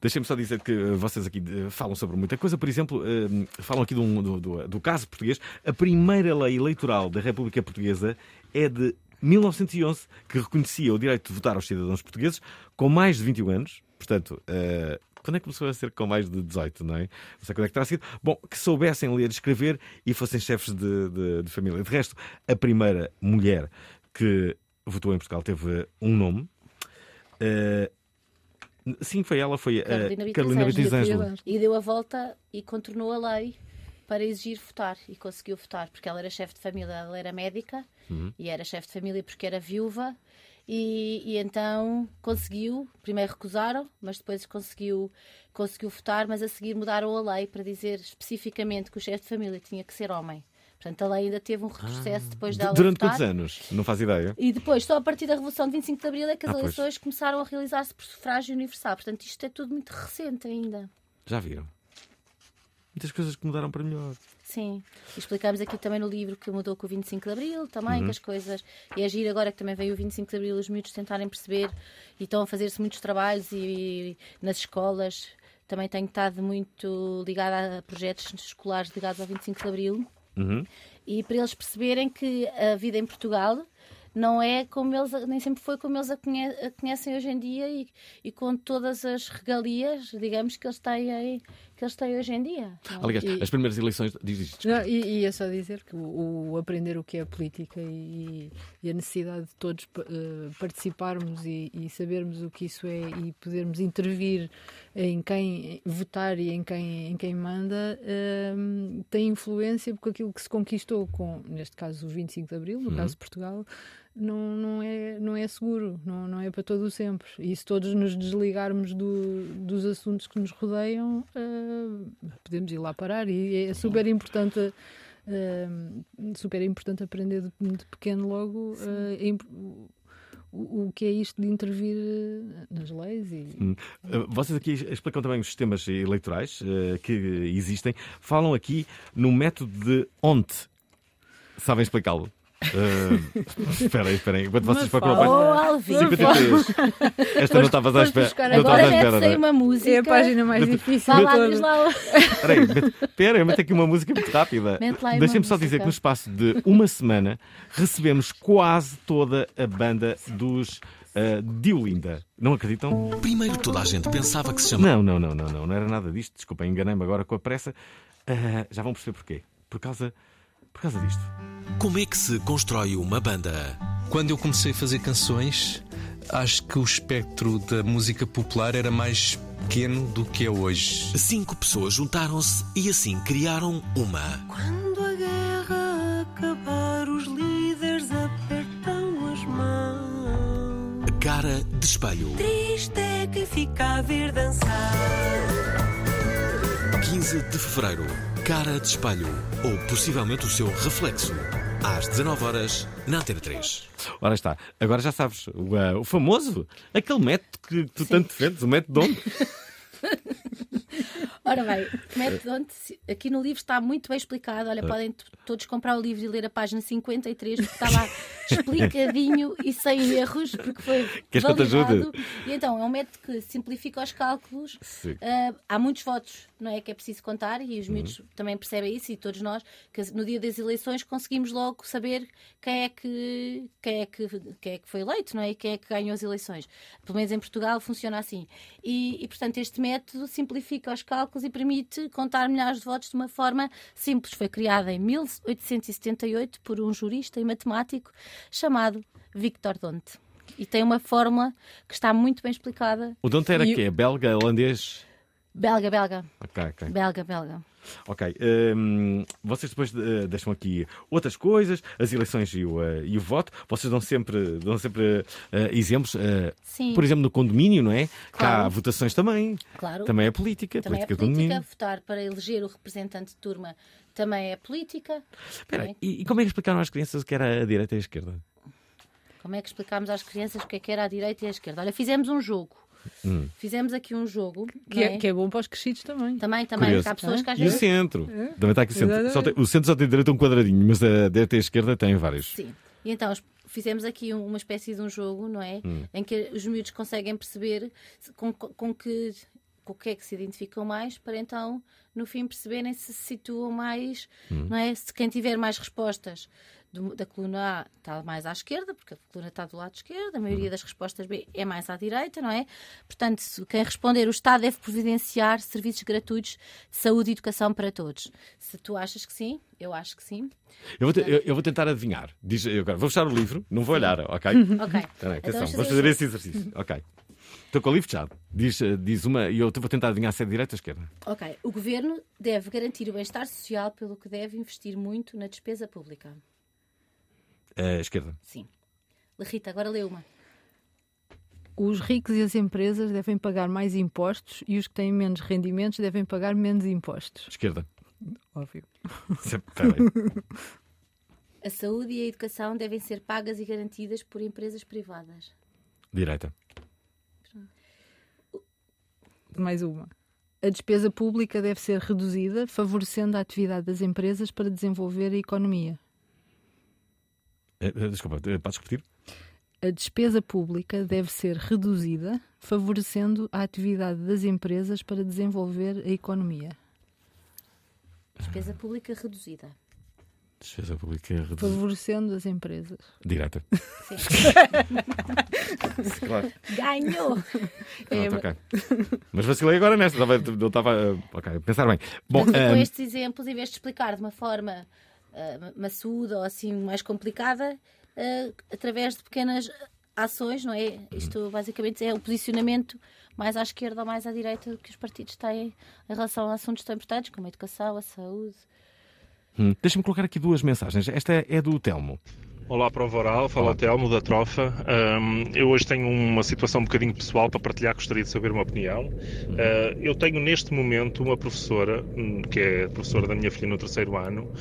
deixem-me só dizer que eh, vocês aqui eh, falam sobre muita coisa. Por exemplo, eh, falam aqui do, do, do caso português. A primeira lei eleitoral da República Portuguesa é de 1911, que reconhecia o direito de votar aos cidadãos portugueses com mais de 21 anos. Portanto, quando é que começou a ser com mais de 18, não é? Não sei quando é que terá sido. Bom, que soubessem ler e escrever e fossem chefes de, de, de família. De resto, a primeira mulher que votou em Portugal teve um nome. Uh, Sim, foi ela, foi a Carolina Bitizângelo. E deu a volta e contornou a lei para exigir votar e conseguiu votar porque ela era chefe de família, ela era médica uhum. e era chefe de família porque era viúva e, e, então conseguiu, primeiro recusaram, mas depois conseguiu, conseguiu votar, mas a seguir mudaram a lei para dizer especificamente que o chefe de família tinha que ser homem. Portanto, ela ainda teve um retrocesso ah, depois dela. Durante votar. quantos anos? Não faz ideia. E depois, só a partir da Revolução de 25 de Abril, é que as ah, eleições pois. começaram a realizar-se por sufrágio universal. Portanto, isto é tudo muito recente ainda. Já viram? Muitas coisas que mudaram para melhor. Sim. E explicámos aqui também no livro que mudou com o 25 de Abril, também, uhum. que as coisas. E agir agora que também veio o 25 de Abril, os miúdos tentarem perceber e estão a fazer-se muitos trabalhos e, e nas escolas. Também tenho estado muito ligada a projetos escolares ligados ao 25 de Abril. Uhum. E para eles perceberem que a vida em Portugal não é como eles, nem sempre foi como eles a, conhecem hoje em dia e, e com todas as regalias, digamos, que eles têm, que eles têm hoje em dia. Aliás, e, as primeiras eleições. Diz isto. Não, e, e, é só dizer que o, o aprender o que é política e, e a necessidade de todos uh, participarmos e, e, sabermos o que isso é e podermos intervir em quem votar e em quem, em quem manda uh, tem influência porque aquilo que se conquistou com, neste caso, o 25 de Abril, no uhum. caso de Portugal não, não, é, não é seguro, não, não é para todo o sempre. E se todos nos desligarmos do, dos assuntos que nos rodeiam, uh, podemos ir lá parar. E é super importante. Uh, super importante aprender de, de pequeno logo uh, o, o, que é isto de intervir nas leis. E... Hum. Vocês aqui explicam também os sistemas eleitorais que existem. Falam aqui no método de ONT. Sabem explicá-lo? Uh, espera aí, espera aí. Enquanto vocês procuram oh, Alvin, 53. Esta não estavas à espera. Não estava à espera. Não. uma música. É a página mais mete, difícil. Vá lá, diz lá. Espera aí, espera, meto aqui uma música muito rápida. Deixem-me só dizer que no espaço de uma semana recebemos quase toda a banda dos. Uh, Diolinda. Não acreditam? Primeiro toda a gente pensava que se chamava. Não, não, não, não, não, não era nada disto. Desculpem, enganei-me agora com a pressa. Uh, já vão perceber porquê. Por causa por causa disto. Como é que se constrói uma banda? Quando eu comecei a fazer canções, acho que o espectro da música popular era mais pequeno do que é hoje. Cinco pessoas juntaram-se e assim criaram uma. Quando a guerra acabar, os líderes apertam as mãos. Cara de espelho. Triste é quem fica a ver dançar. 15 de fevereiro, cara de espelho ou possivelmente o seu reflexo. Às 19 horas na Antena 3. Ora está, agora já sabes, o, uh, o famoso, aquele método que tu Sim. tanto defendes, o método de onde? [laughs] Ora bem, [laughs] método aqui no livro está muito bem explicado. Olha, podem todos comprar o livro e ler a página 53, porque está lá [laughs] explicadinho e sem erros, porque foi Queres validado. E então, é um método que simplifica os cálculos. Uh, há muitos votos, não é? Que é preciso contar e os miúdos uhum. também percebem isso e todos nós, que no dia das eleições conseguimos logo saber quem é que, quem é que, quem é que foi eleito, não é? E quem é que ganhou as eleições. Pelo menos em Portugal funciona assim. E, e portanto, este método simplifica os cálculos e permite contar milhares de votos de uma forma simples. Foi criada em 1878 por um jurista e matemático chamado Victor Donte. E tem uma fórmula que está muito bem explicada. O Donte era e... quê? Belga, holandês? Belga, belga. Ok, ok. Belga, belga. Ok. Um, vocês depois uh, deixam aqui outras coisas, as eleições e o, uh, e o voto. Vocês dão sempre, dão sempre uh, exemplos. Sim. Por exemplo, no condomínio, não é? Claro. Cá há votações também. Claro. Também é política. Também política é política. Votar para eleger o representante de turma também é política. Espera, e, e como é que explicaram às crianças o que era a direita e a esquerda? Como é que explicámos às crianças o que, é que era a direita e a esquerda? Olha, fizemos um jogo. Hum. Fizemos aqui um jogo que é? é? que é bom para os crescidos também. Também, também. Há pessoas que às vezes... E o centro. É. Também está aqui o centro. Tem, o centro só tem direito a um quadradinho, mas a direita e a esquerda têm vários. Sim. E então fizemos aqui uma espécie de um jogo, não é? Hum. Em que os miúdos conseguem perceber com, com que com o que é que se identificam mais, para então, no fim, perceberem se se situam mais, hum. não é? Se quem tiver mais respostas do, da coluna A está mais à esquerda, porque a coluna está do lado esquerdo, a maioria uhum. das respostas B é mais à direita, não é? Portanto, quem responder, o Estado deve providenciar serviços gratuitos de saúde e educação para todos. Se tu achas que sim, eu acho que sim. Eu vou, te, eu, eu vou tentar adivinhar. Diz, eu agora, vou fechar o livro, não vou olhar, ok? [laughs] ok. Atenção, então, vamos fazer esse exercício. Ok. Estou com o livro fechado. Diz, diz uma e eu vou tentar adivinhar se é direita ou esquerda. Ok. O governo deve garantir o bem-estar social, pelo que deve investir muito na despesa pública. A esquerda. Sim. Rita, agora lê uma. Os ricos e as empresas devem pagar mais impostos e os que têm menos rendimentos devem pagar menos impostos. Esquerda. Óbvio. [laughs] A saúde e a educação devem ser pagas e garantidas por empresas privadas. Direita. Mais uma. A despesa pública deve ser reduzida, favorecendo a atividade das empresas para desenvolver a economia. Eh, eh, desculpa, eh, podes repetir? A despesa pública deve ser reduzida, favorecendo a atividade das empresas para desenvolver a economia. Despesa pública reduzida. Despesa pública reduzida. Favorecendo as empresas. Direta. Sim. [laughs] claro. Ganhou! É, okay. Mas vacilei agora nesta, não estava okay, a pensar bem. Bom, um... [laughs] com estes exemplos, em vez de explicar de uma forma uh, maçuda ou assim mais complicada, uh, através de pequenas ações, não é? Isto basicamente é o posicionamento mais à esquerda ou mais à direita que os partidos têm em relação a assuntos tão importantes como a educação, a saúde. Hum, Deixa-me colocar aqui duas mensagens. Esta é, é do Telmo. Olá, Prova Oral, fala Olá. Telmo da Trofa. Um, eu hoje tenho uma situação um bocadinho pessoal para partilhar, gostaria de saber uma opinião. Uh, eu tenho neste momento uma professora, hum, que é professora da minha filha no terceiro ano,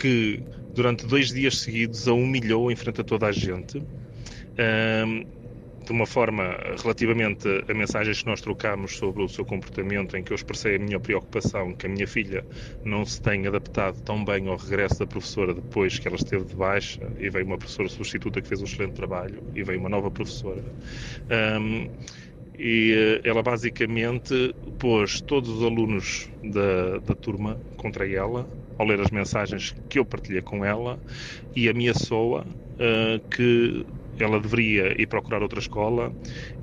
que durante dois dias seguidos a humilhou em frente a toda a gente. Um, de uma forma relativamente a mensagens que nós trocamos sobre o seu comportamento, em que eu expressei a minha preocupação que a minha filha não se tenha adaptado tão bem ao regresso da professora depois que ela esteve de baixa e veio uma professora substituta que fez um excelente trabalho e veio uma nova professora. Um, e eh, ela basicamente pôs todos os alunos da, da turma contra ela ao ler as mensagens que eu partilhei com ela e ameaçou-a uh, que ela deveria ir procurar outra escola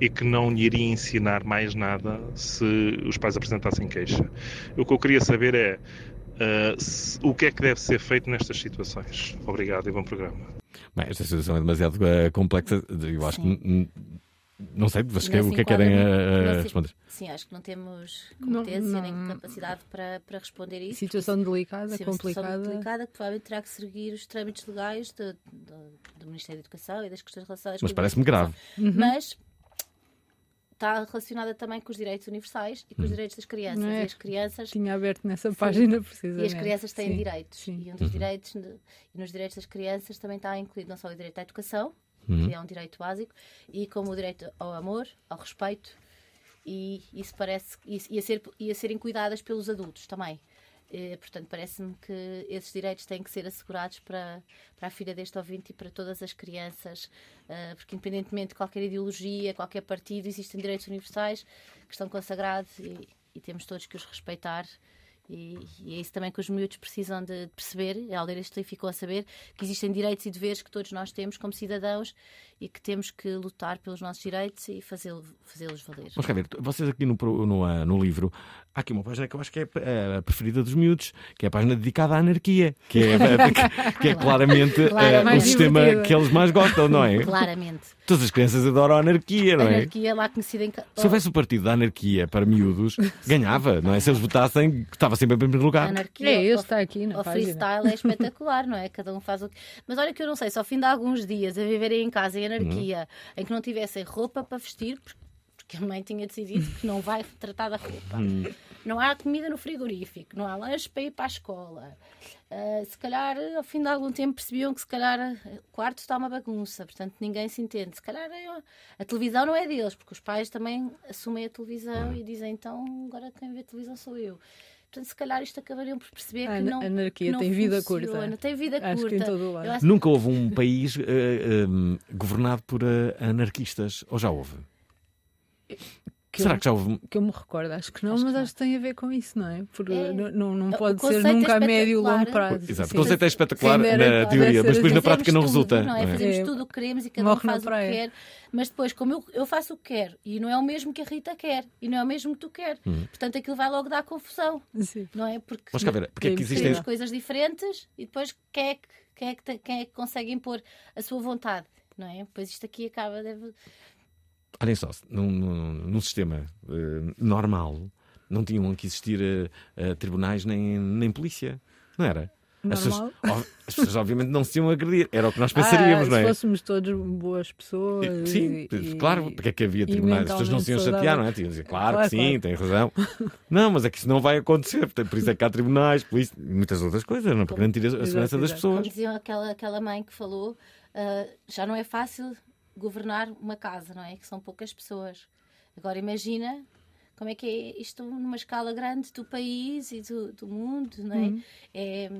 e que não lhe iria ensinar mais nada se os pais apresentassem queixa. O que eu queria saber é uh, se, o que é que deve ser feito nestas situações. Obrigado e bom programa. Bem, esta situação é demasiado uh, complexa. Eu acho Sim. que não sei, mas que, o que é que querem uh, responder? Sim, acho que não temos competência não, não, nem capacidade para, para responder isso. Situação delicada, sim, complicada. Situação delicada que provavelmente terá que seguir os trâmites legais de, de, do Ministério da Educação e das questões relacionadas mas parece-me grave. Uhum. Mas está relacionada também com os direitos universais e com os Hum. direitos das crianças. É? E as crianças. Tinha aberto nessa Sim. página, precisamente. E as crianças têm Sim. direitos. Sim. E um dos Uhum. direitos, de- e nos direitos das crianças também está incluído não só o direito à educação, Uhum. que é um direito básico, e como o direito ao amor, ao respeito, e isso parece e, e a, ser, e a serem cuidadas pelos adultos também. Eh, portanto, parece-me que esses direitos têm que ser assegurados para, para a filha deste ouvinte e para todas as crianças, eh, porque independentemente de qualquer ideologia, qualquer partido, existem direitos universais que estão consagrados e, e temos todos que os respeitar. E, e é isso também que os miúdos precisam de perceber, ao ler este livro ficou a saber que existem direitos e deveres que todos nós temos como cidadãos e que temos que lutar pelos nossos direitos e fazê-lo- fazê-los valer. Vamos ver, vocês aqui no, no, ah, no livro, há aqui uma página que eu acho que é eh, a preferida dos miúdos, que é a página dedicada à anarquia, que é, que, [laughs] que é claramente eh, Claro, o mais sistema divertida. que eles mais gostam, não é? Claramente. Todas as crianças adoram a anarquia, não é? Anarquia lá conhecida em. Se houvesse o partido da anarquia para miúdos, [laughs] ganhava, não é? Se eles votassem, estava sempre em primeiro lugar. Anarquia, É, o- está aqui na O página. freestyle é [laughs] espetacular, não é? Cada um faz o que. Mas olha que eu não sei, só ao fim de alguns dias a viverem em casa em anarquia, Uhum. em que não tivessem roupa para vestir, porque- a mãe tinha decidido que não vai tratar da roupa. Hum. Não há comida no frigorífico, não há lanche para ir para a escola. Ah, se calhar, ao fim de algum tempo, percebiam que se calhar o quarto está uma bagunça, portanto ninguém se entende. Se calhar é- a televisão não é deles, porque os pais também assumem a televisão e dizem então agora quem vê televisão sou eu. Portanto, se calhar isto acabariam por perceber A que não. anarquia que não tem vida curta. Tem vida Acho que curta. em todo o lado. Acho- Nunca houve um país eh, eh, governado por eh, anarquistas, ou já houve? Que Será eu- que já houve? Que eu me recordo, acho que não, mas acho que tem a ver com isso, não é? Porque É. não, não, pode ser é nunca a médio e longo prazo. Exato, Sim. o conceito é espetacular dera na que teoria, mas depois na prática não resulta. tudo, não é? não é? Fazemos É. tudo o que queremos e cada Morre um faz o que quer, mas depois, como eu, eu faço o que quero e não é o mesmo que a Rita quer e não é o mesmo que tu queres, Hum. portanto aquilo vai logo dar confusão, não é? Porque cá ver, porque é que existem- coisas diferentes e depois quem é que, quem é que, quem é que consegue impor a sua vontade, não é? Pois isto aqui acaba, deve. Olhem só, num, num, num sistema eh, normal, não tinham que existir eh, eh, tribunais nem, nem polícia, não era? As pessoas, as pessoas, obviamente, não se iam agredir. Era o que nós pensaríamos, Ah, não é? Se fôssemos todos boas pessoas. Sim, e- claro, e- porque é que havia tribunais? As pessoas não se iam chatear, não é? Tinham dizer, claro, que sim, tem razão. [laughs] Não, mas é que isso não vai acontecer, por isso é que há tribunais, polícia e muitas outras coisas, não é? Para garantir a, a segurança das Como pessoas. diziam aquela, aquela mãe que falou, ah, já não é fácil governar uma casa, não é? Que são poucas pessoas. Agora imagina como é que é isto numa escala grande do país e do, do mundo, não é? Uhum. é?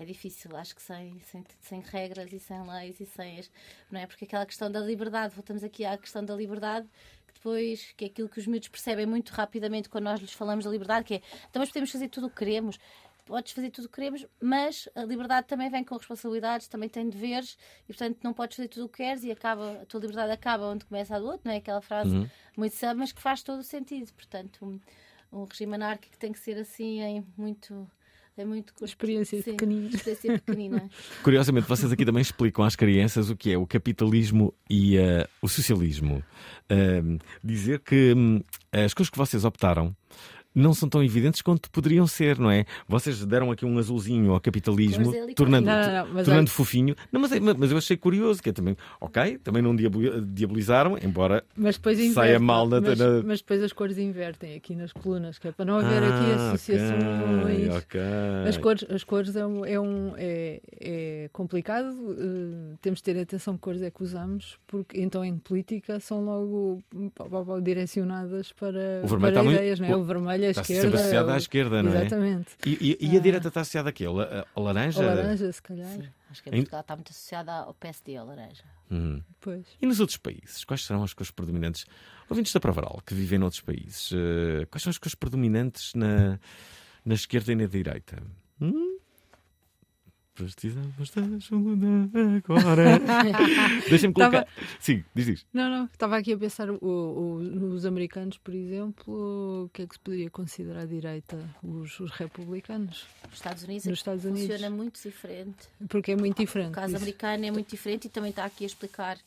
É difícil, acho que sem, sem, sem regras e sem leis e sem... Não é? Porque aquela questão da liberdade, voltamos aqui à questão da liberdade, que depois, que é aquilo que os miúdos percebem muito rapidamente quando nós lhes falamos da liberdade, que é, então mas podemos fazer tudo o que queremos, podes fazer tudo o que queremos, mas a liberdade também vem com responsabilidades, também tem deveres e, portanto, não podes fazer tudo o que queres e acaba, a tua liberdade acaba onde começa a do outro, não é? Aquela frase Uhum. muito sábia, mas que faz todo o sentido. Portanto, um, um regime anárquico tem que ser assim em muito. É muito curto. Experiência Sim, pequenina. Experiência pequenina. [laughs] Curiosamente, vocês aqui também explicam às crianças o que é o capitalismo e eh, o socialismo. Ahm, dizer que hum, as coisas que vocês optaram não são tão evidentes quanto poderiam ser, não é? Vocês deram aqui um azulzinho ao capitalismo, e tornando. Não, não, não, mas tornando olha- fofinho. Não, mas, é- mas eu achei curioso, que é também, ok, também não diaboli- diabolizaram, embora Mas depois saia inverte, mal na, mas, na- mas depois as cores invertem aqui nas colunas, que é para não haver aqui Ah, associações. ok, ok. As cores, as cores é, um, é, um- é- é complicado, eh, temos de ter atenção que cores é que usamos, porque então em política são logo pá, pá, pá, direcionadas para, para está muito- ideias, não é? O vermelho, a está esquerda. sempre associado à esquerda, não é? Exatamente. E, e- e a direita está associada a quê? A, la- a laranja? A laranja, se calhar. Sim, acho que em Em- Portugal está muito associada ao PSD, ao laranja. Uhum. Pois. E nos outros países, quais serão as cores predominantes? Ouvintes da Provaral, que vivem noutros países, eh, quais são as cores predominantes na, na esquerda e na direita? Hum? Precisamos de ajuda agora. [laughs] Deixa-me colocar. Tava- Sim, diz isto. Não, não, estava aqui a pensar, o, o- os americanos, por exemplo, o que é que se poderia considerar direita? Os, os republicanos. Nos Estados Unidos, Nos Estados Unidos. funciona muito diferente. Porque é muito diferente. O caso isso. americano é muito diferente e também está aqui a explicar.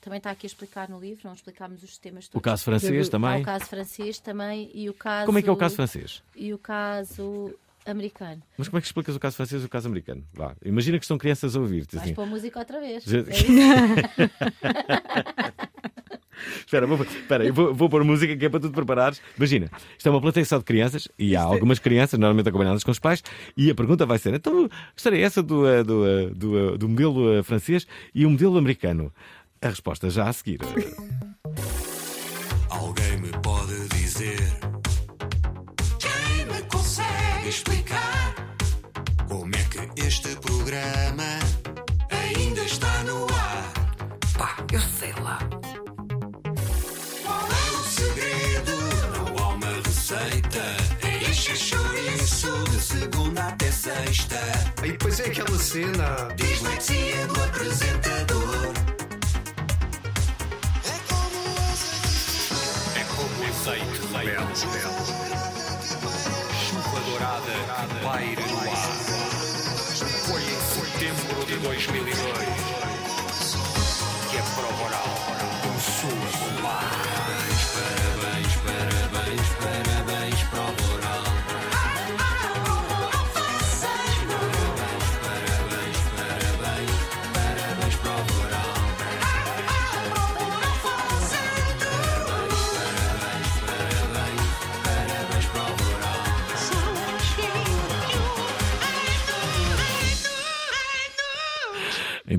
Também está aqui a explicar no livro, não explicámos os sistemas todos. O caso francês também? o caso francês também e o caso. Como é que é o caso francês? E o caso americano. Mas como é que explicas o caso francês e o caso americano? Vá, imagina que estão crianças a ouvir-te. Vais Assim. pôr música outra vez. É [laughs] espera, vou, espera, eu vou, vou pôr música que é para tu te preparares. Imagina, isto é uma plateia só de crianças e há algumas crianças, normalmente acompanhadas com os pais, e a pergunta vai ser: então, a história é essa do, eh, do, eh, do, eh, do modelo francês e o modelo americano? A resposta já a seguir. Explicar como é que este programa ainda está no ar? Pá, eu sei lá. Qual é o segredo? Não há uma receita. É encher chouriço de segunda até sexta. E depois é aquela cena. Dislexia do apresentador. É como azeite belo, Chuva dourada que paira no ar. Foi em setembro de 2002 que a prova oral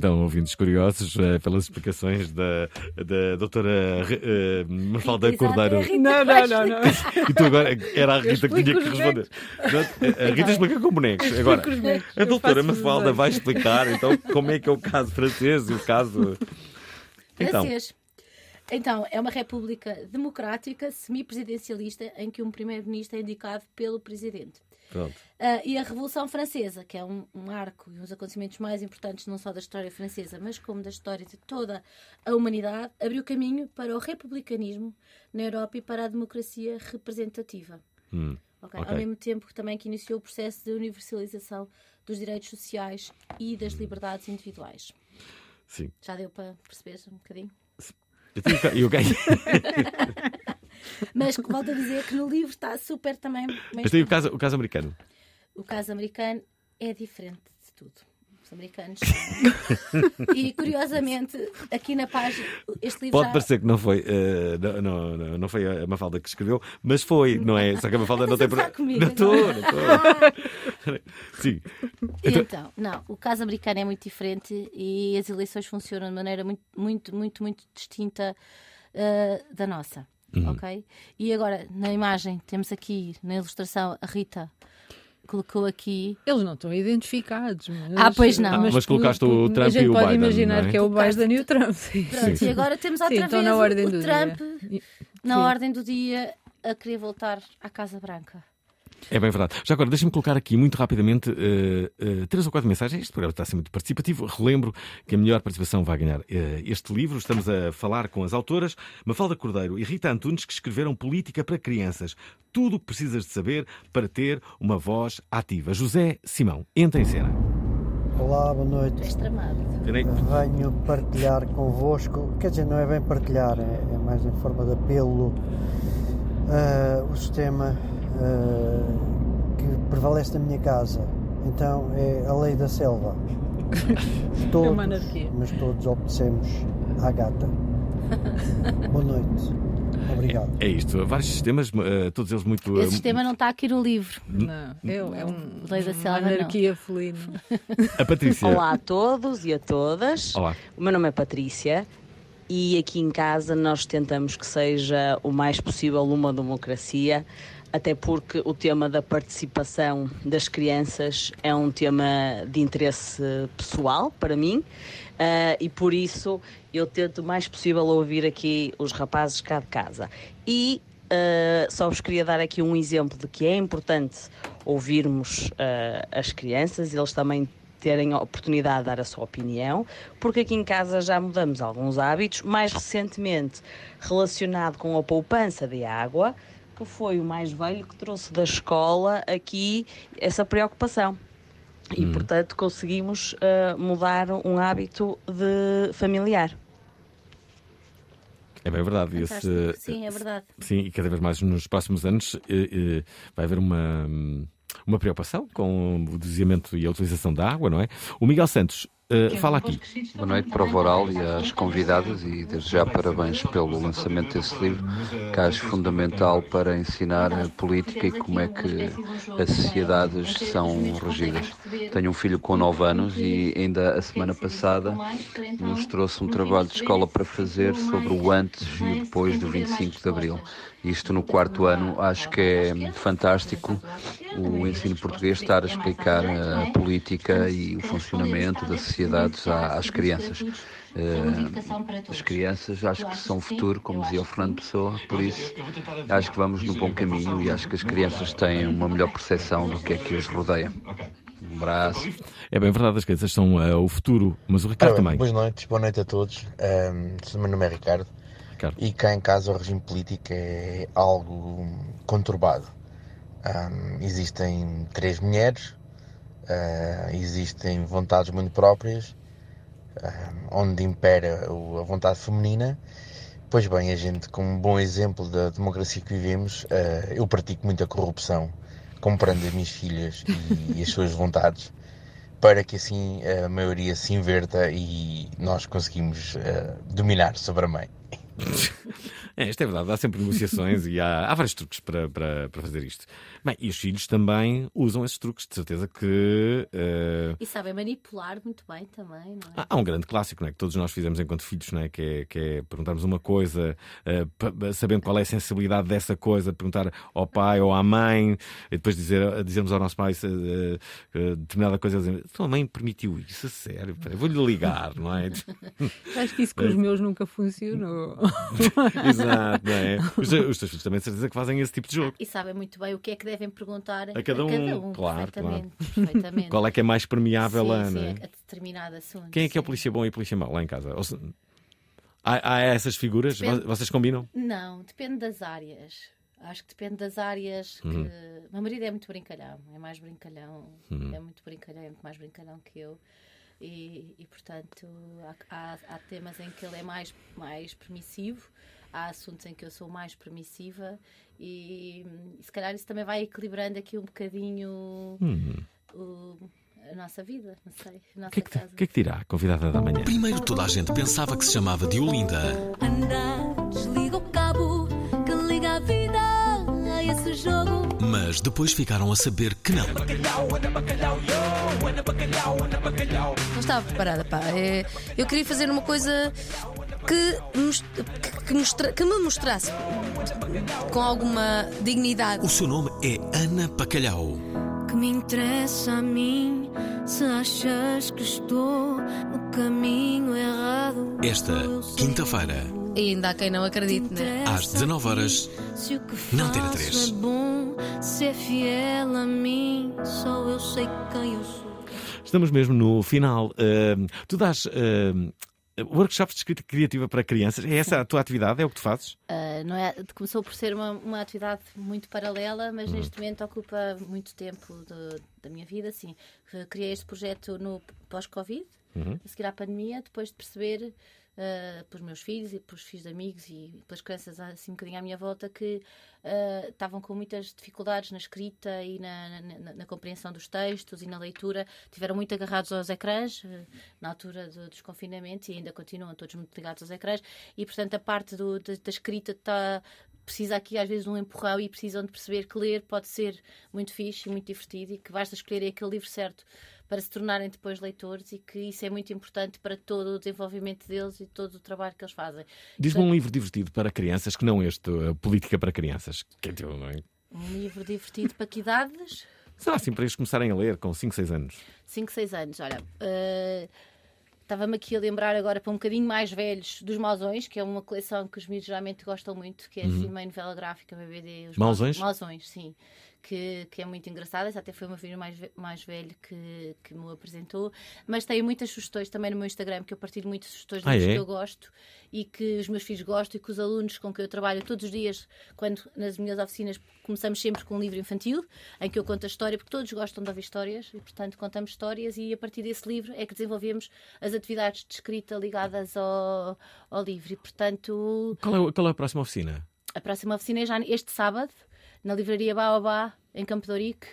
Então, ouvintes curiosos, eh, pelas explicações da, da doutora eh, Mafalda Cordeiro. Rita Não, não, não, não. [laughs] E tu agora era a Rita que tinha que responder. Não, A Rita explica com bonecos. Agora, a doutora Mafalda vai explicar então como é que é o caso francês e o caso. Então, Francês. Então, é uma república democrática, semipresidencialista, em que um primeiro-ministro é indicado pelo presidente. Pronto. Ah, e a Revolução Francesa, que é um, um arco e um dos acontecimentos mais importantes não só da história francesa, mas como da história de toda a humanidade, abriu caminho para o republicanismo na Europa e para a democracia representativa. Hum, Ok? ok. Ao mesmo tempo que também que iniciou o processo de universalização dos direitos sociais e das liberdades individuais. Sim. Já deu para perceber um bocadinho? Eu tenho ca- eu ganho. Mas volto a dizer que no livro está super também. Mas tem o caso, o caso americano. O caso americano é diferente de tudo. Os americanos. [laughs] e curiosamente, aqui na página, este livro Pode já... parecer que não foi, eh, não, não, não- não foi a Mafalda que escreveu, mas foi, não é? Só que a Mafalda não tem Estás a gozar comigo Não estou, agora? não estou. [laughs] Sim. Então, não, o caso americano é muito diferente e as eleições funcionam de maneira muito, muito, muito, muito distinta eh, da nossa. Uhum. Ok? E agora, na imagem, temos aqui, na ilustração, a Rita colocou aqui. Eles não estão identificados. Mas, Ah, pois não. Mas colocaste o Trump A gente e o pode Biden, imaginar é? que é o Biden e o Trump. Sim. Pronto, e agora temos outra Sim, vez na o- ordem o, do Trump dia. na Sim. ordem do dia a querer voltar à Casa Branca. É bem verdade. Já agora, deixa-me colocar aqui muito rapidamente eh, eh, três ou quatro mensagens. Este programa está a ser muito participativo. Relembro que a melhor participação vai ganhar eh, este livro. Estamos a falar com as autoras Mafalda Cordeiro e Rita Antunes, que escreveram Política para Crianças. Tudo o que precisas de saber para ter uma voz ativa. José Simão, entra em cena. Olá, boa noite. És tramado. Venho partilhar convosco, quer dizer, não é bem partilhar, é, é mais em forma de apelo, o sistema ah, que prevalece na minha casa. Então é a lei da selva. [laughs] Todos, É uma anarquia. mas todos obedecemos à gata. Boa noite. Obrigado. É isto. Vários sistemas, eh, todos eles muito. eh, Esse sistema não está aqui no livro. Não, é, é um, Lei da selva, não. anarquia felina. A Patrícia. Olá a todos e a todas. Olá. O meu nome é Patrícia e aqui em casa nós tentamos que seja o mais possível uma democracia, até porque o tema da participação das crianças é um tema de interesse pessoal para mim. ah, e por isso eu tento o mais possível ouvir aqui os rapazes cá de casa. E Uh, só vos queria dar aqui um exemplo de que é importante ouvirmos uh, as crianças, eles também terem a oportunidade de dar a sua opinião, porque aqui em casa já mudamos alguns hábitos, mais recentemente relacionado com a poupança de água, que foi o mais velho que trouxe da escola aqui essa preocupação. E, portanto, conseguimos uh, mudar um hábito de familiar. É bem verdade. Esse. Sim, é verdade. Sim, e cada vez mais nos próximos anos eh, eh, vai haver uma, uma preocupação com o desviamento e a utilização da água, não é? O Miguel Santos Uh, fala aqui. Boa noite para o Voral e às convidadas e desde já parabéns pelo lançamento desse livro que acho fundamental para ensinar a política e como é que as sociedades são regidas. Tenho um filho com 9 anos e ainda a semana passada nos trouxe um trabalho de escola para fazer sobre o antes e o depois do 25 de Abril. Isto no quarto ano, acho que é fantástico o ensino português estar a explicar a política e o funcionamento das sociedades às crianças. Uh, as crianças acho que são o futuro, como dizia o Fernando Pessoa, por isso acho que vamos no bom caminho e acho que as crianças têm uma melhor percepção do que é que os rodeia. Um abraço. É bem verdade, as crianças são uh, o futuro, mas o Ricardo também. Boas noites, boa noite a todos. Um, meu nome é Ricardo. Ricardo. E cá em casa o regime político é algo conturbado. Um, existem três mulheres, uh, existem vontades muito próprias, onde impera a vontade feminina. Pois bem, a gente, como bom exemplo da democracia que vivemos, uh, eu pratico muita corrupção, comprando as minhas filhas e, e as suas vontades, para que assim a maioria se inverta e nós conseguimos uh, dominar sobre a mãe. É, isto é verdade, há sempre negociações e há, há vários truques para, para, para fazer isto. Bem, e os filhos também usam esses truques, de certeza que. Uh... E sabem manipular muito bem também, não é? Há, há um grande clássico, não é? Que todos nós fizemos enquanto filhos, não é? Que é, que é perguntarmos uma coisa, uh, sabendo qual é a sensibilidade dessa coisa, perguntar ao pai ou à mãe, e depois dizer, dizermos ao nosso pai uh, determinada coisa, dizer, tua mãe permitiu isso, a sério, vou-lhe ligar, não é? [laughs] Acho que isso com os meus nunca funcionou. [laughs] Exato, não é? Os, os teus filhos também de certeza que fazem esse tipo de jogo. E sabem muito bem o que é que devem perguntar a cada um. A cada um claro, perfeitamente, claro. perfeitamente. Qual é que é mais permeável sim, a, sim, é? a determinado assunto. Quem é que é o polícia bom e o polícia mau lá em casa? Se... Há, há, essas figuras? Depende... Vocês combinam? Não, depende das áreas. Acho que depende das áreas que. Uhum. Meu marido é muito brincalhão, é mais brincalhão, uhum. é muito brincalhão, é muito mais brincalhão que eu. E, e portanto, há, há, há, temas em que ele é mais, mais permissivo, há assuntos em que eu sou mais permissiva, e, e se calhar isso também vai equilibrando aqui um bocadinho uhum. o, a nossa vida, não sei. O que, é que, que, é que dirá a convidada da manhã? Primeiro toda a gente pensava que se chamava de Olinda. Anda, desliga o cabo que liga a vida esse jogo. Mas depois ficaram a saber que não. Não estava preparada, pá. É, eu queria fazer uma coisa que, que, mostra, que me mostrasse com alguma dignidade. O seu nome é Ana Pacalhau. Que me interessa a mim se achas que estou no caminho errado. Esta quinta-feira. E ainda há quem não acredite, né? Às 19 horas, não ter a 3. É bom, se é fiel a mim, só eu sei quem eu sou. Estamos mesmo no final. Uh, tu dás uh, workshops de escrita criativa para crianças. É essa a tua atividade? É o que tu fazes? Uh, não é, começou por ser uma, uma atividade muito paralela, mas uhum. neste momento ocupa muito tempo de, da minha vida. Sim, criei este projeto no pós-Covid, uhum. a seguir à pandemia, depois de perceber uh, pelos meus filhos e pelos filhos de amigos e pelas crianças assim um bocadinho à minha volta que uh, estavam com muitas dificuldades na escrita e na, na, na, compreensão dos textos e na leitura. Tiveram muito agarrados aos ecrãs uh, na altura do desconfinamento e ainda continuam todos muito ligados aos ecrãs e, portanto, a parte do, da, da escrita está precisa aqui às vezes de um empurrão e precisam de perceber que ler pode ser muito fixe e muito divertido e que basta escolher aquele livro certo para se tornarem depois leitores e que isso é muito importante para todo o desenvolvimento deles e todo o trabalho que eles fazem. Diz-me um livro divertido para crianças que não este, a Política para Crianças. Que é teu, não é? Um livro divertido para que idades? Será assim para eles começarem a ler com 5, 6 anos? 5, 6 anos, olha. Uh... Estava-me aqui a lembrar agora para um bocadinho mais velhos dos Mausões, que é uma coleção que os miúdos geralmente gostam muito, que é uhum. assim, uma novela gráfica, BBD. Os Mausões? Mausões, sim que, que é muito engraçada. Até foi o meu filho mais, mais velho que, que me apresentou. Mas tenho muitas sugestões também no meu Instagram, que eu partilho muitas sugestões ah, é? que eu gosto e que os meus filhos gostam e que os alunos com quem eu trabalho todos os dias, quando nas minhas oficinas começamos sempre com um livro infantil, em que eu conto a história, porque todos gostam de ouvir histórias e, portanto, contamos histórias e a partir desse livro é que desenvolvemos as atividades de escrita ligadas ao, ao livro. E, portanto... Qual é, qual é a próxima oficina? A próxima oficina é já este sábado, na livraria Baobá, em Campo de Ourique,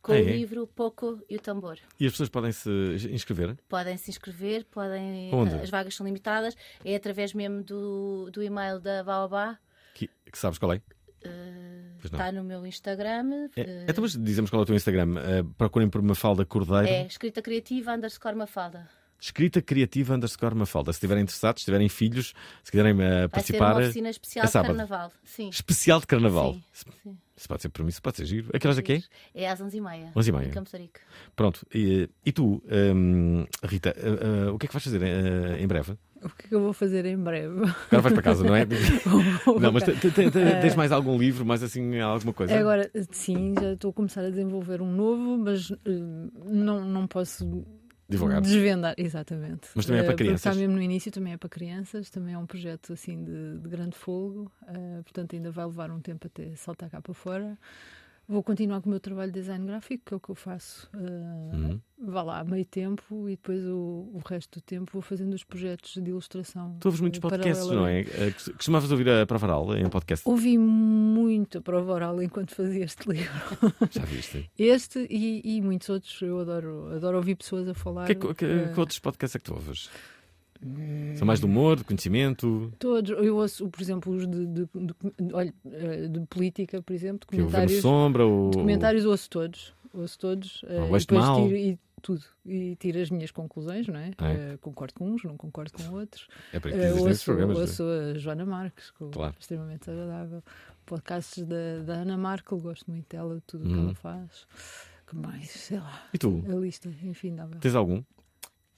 com Ah, o é? livro Pouco e o Tambor. E as pessoas podem se inscrever? Podem se inscrever, podem. Onde? As vagas são limitadas. É através mesmo do, do e-mail da Baobá. Que, que sabes qual é? Uh, não. está no meu Instagram. É, uh, então, mas dizemos qual é o teu Instagram. Eh, procurem por Mafalda Cordeiro. é escrita criativa underscore Mafalda. Escrita criativa underscore Mafalda. Se estiverem interessados, se tiverem filhos, se quiserem eh, Vai ser participar. uma oficina especial é de sábado. carnaval. Sim. Especial de carnaval. Sim, sim. Isso pode ser para mim, isso pode ser giro. A que horas é que é? É às 11h30. 11h30. Em Campos de Rico. Pronto. E, e tu, hum, Rita, eh, eh, o que é que vais fazer eh, em breve? O que é que eu vou fazer em breve? Agora vais para casa, não é? [laughs] Não, mas Eh, tens mais algum livro, mais assim, alguma coisa? Agora, sim, já estou a começar a desenvolver um novo, mas eh, não, não posso Divulgar. desvendar. Exatamente. Mas também é para Eh, porque crianças? Está mesmo no início, também é para crianças, também é um projeto assim de, de grande folgo, eh, portanto ainda vai levar um tempo até saltar cá para fora. Vou continuar com o meu trabalho de design gráfico, que é o que eu faço. eh, Uhum. Vá lá, meio tempo, e depois o, o resto do tempo vou fazendo os projetos de ilustração. Tu ouves muitos eh, podcasts, não é? Eh, Costumavas ouvir a Prova Oral em podcast? Ouvi muito a prova oral enquanto fazia este livro. [laughs] Já viste? Este e, e muitos outros. Eu adoro, adoro ouvir pessoas a falar. Que, que, que outros podcasts é que tu ouves? São mais de humor, de conhecimento? Todos. Eu ouço, por exemplo, os de, de, de- olha, eh, de política, por exemplo, Que é documentários. Sombra, o- Documentários ouço todos. Ouço todos. eh, Ah, o e depois Mal. tiro, e tudo. E tiro as minhas conclusões, não é? É. Eh, concordo com uns, não concordo com outros. É para isso que Eh, esses ouço, programas, é? ouço a Joana Marques, que eu- Claro. extremamente agradável. Podcasts da, da Ana Markel, gosto muito dela, de tudo o que Uhum. ela faz. Que mais? Sei lá. E tu? A lista infindável. Tens algum?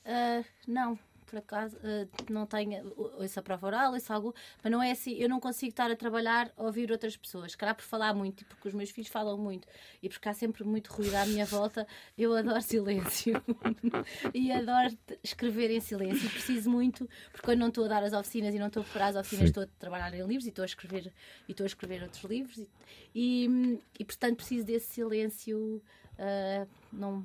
Ah, não, por acaso, ah, não tenho. Ouço a prova oral, ouço algo, mas não é assim. Eu não consigo estar a trabalhar a ouvir outras pessoas. Se calhar por falar muito, e porque os meus filhos falam muito e porque há sempre muito ruído à minha volta, eu adoro [laughs] silêncio. [laughs] e adoro escrever em silêncio. Preciso muito, porque quando não estou a dar as oficinas e não estou a preparar as oficinas, Sim. estou a trabalhar em livros e estou a escrever, e estou a escrever outros livros. E, e, e, portanto preciso desse silêncio. Ah, não,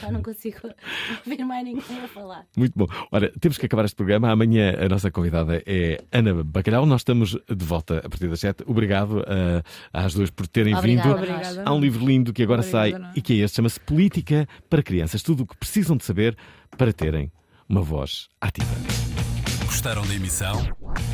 já não consigo [laughs] ouvir mais ninguém a falar. Muito bom. Ora, temos que acabar este programa. Amanhã a nossa convidada é Ana Bacalhau. Nós estamos de volta a partir das 7. Obrigado ah, às duas por terem Obrigada vindo. Obrigada. Há um livro lindo que agora Obrigada sai nós. e que é este. Chama-se Política para Crianças. Tudo o que precisam de saber para terem uma voz ativa. Gostaram da emissão?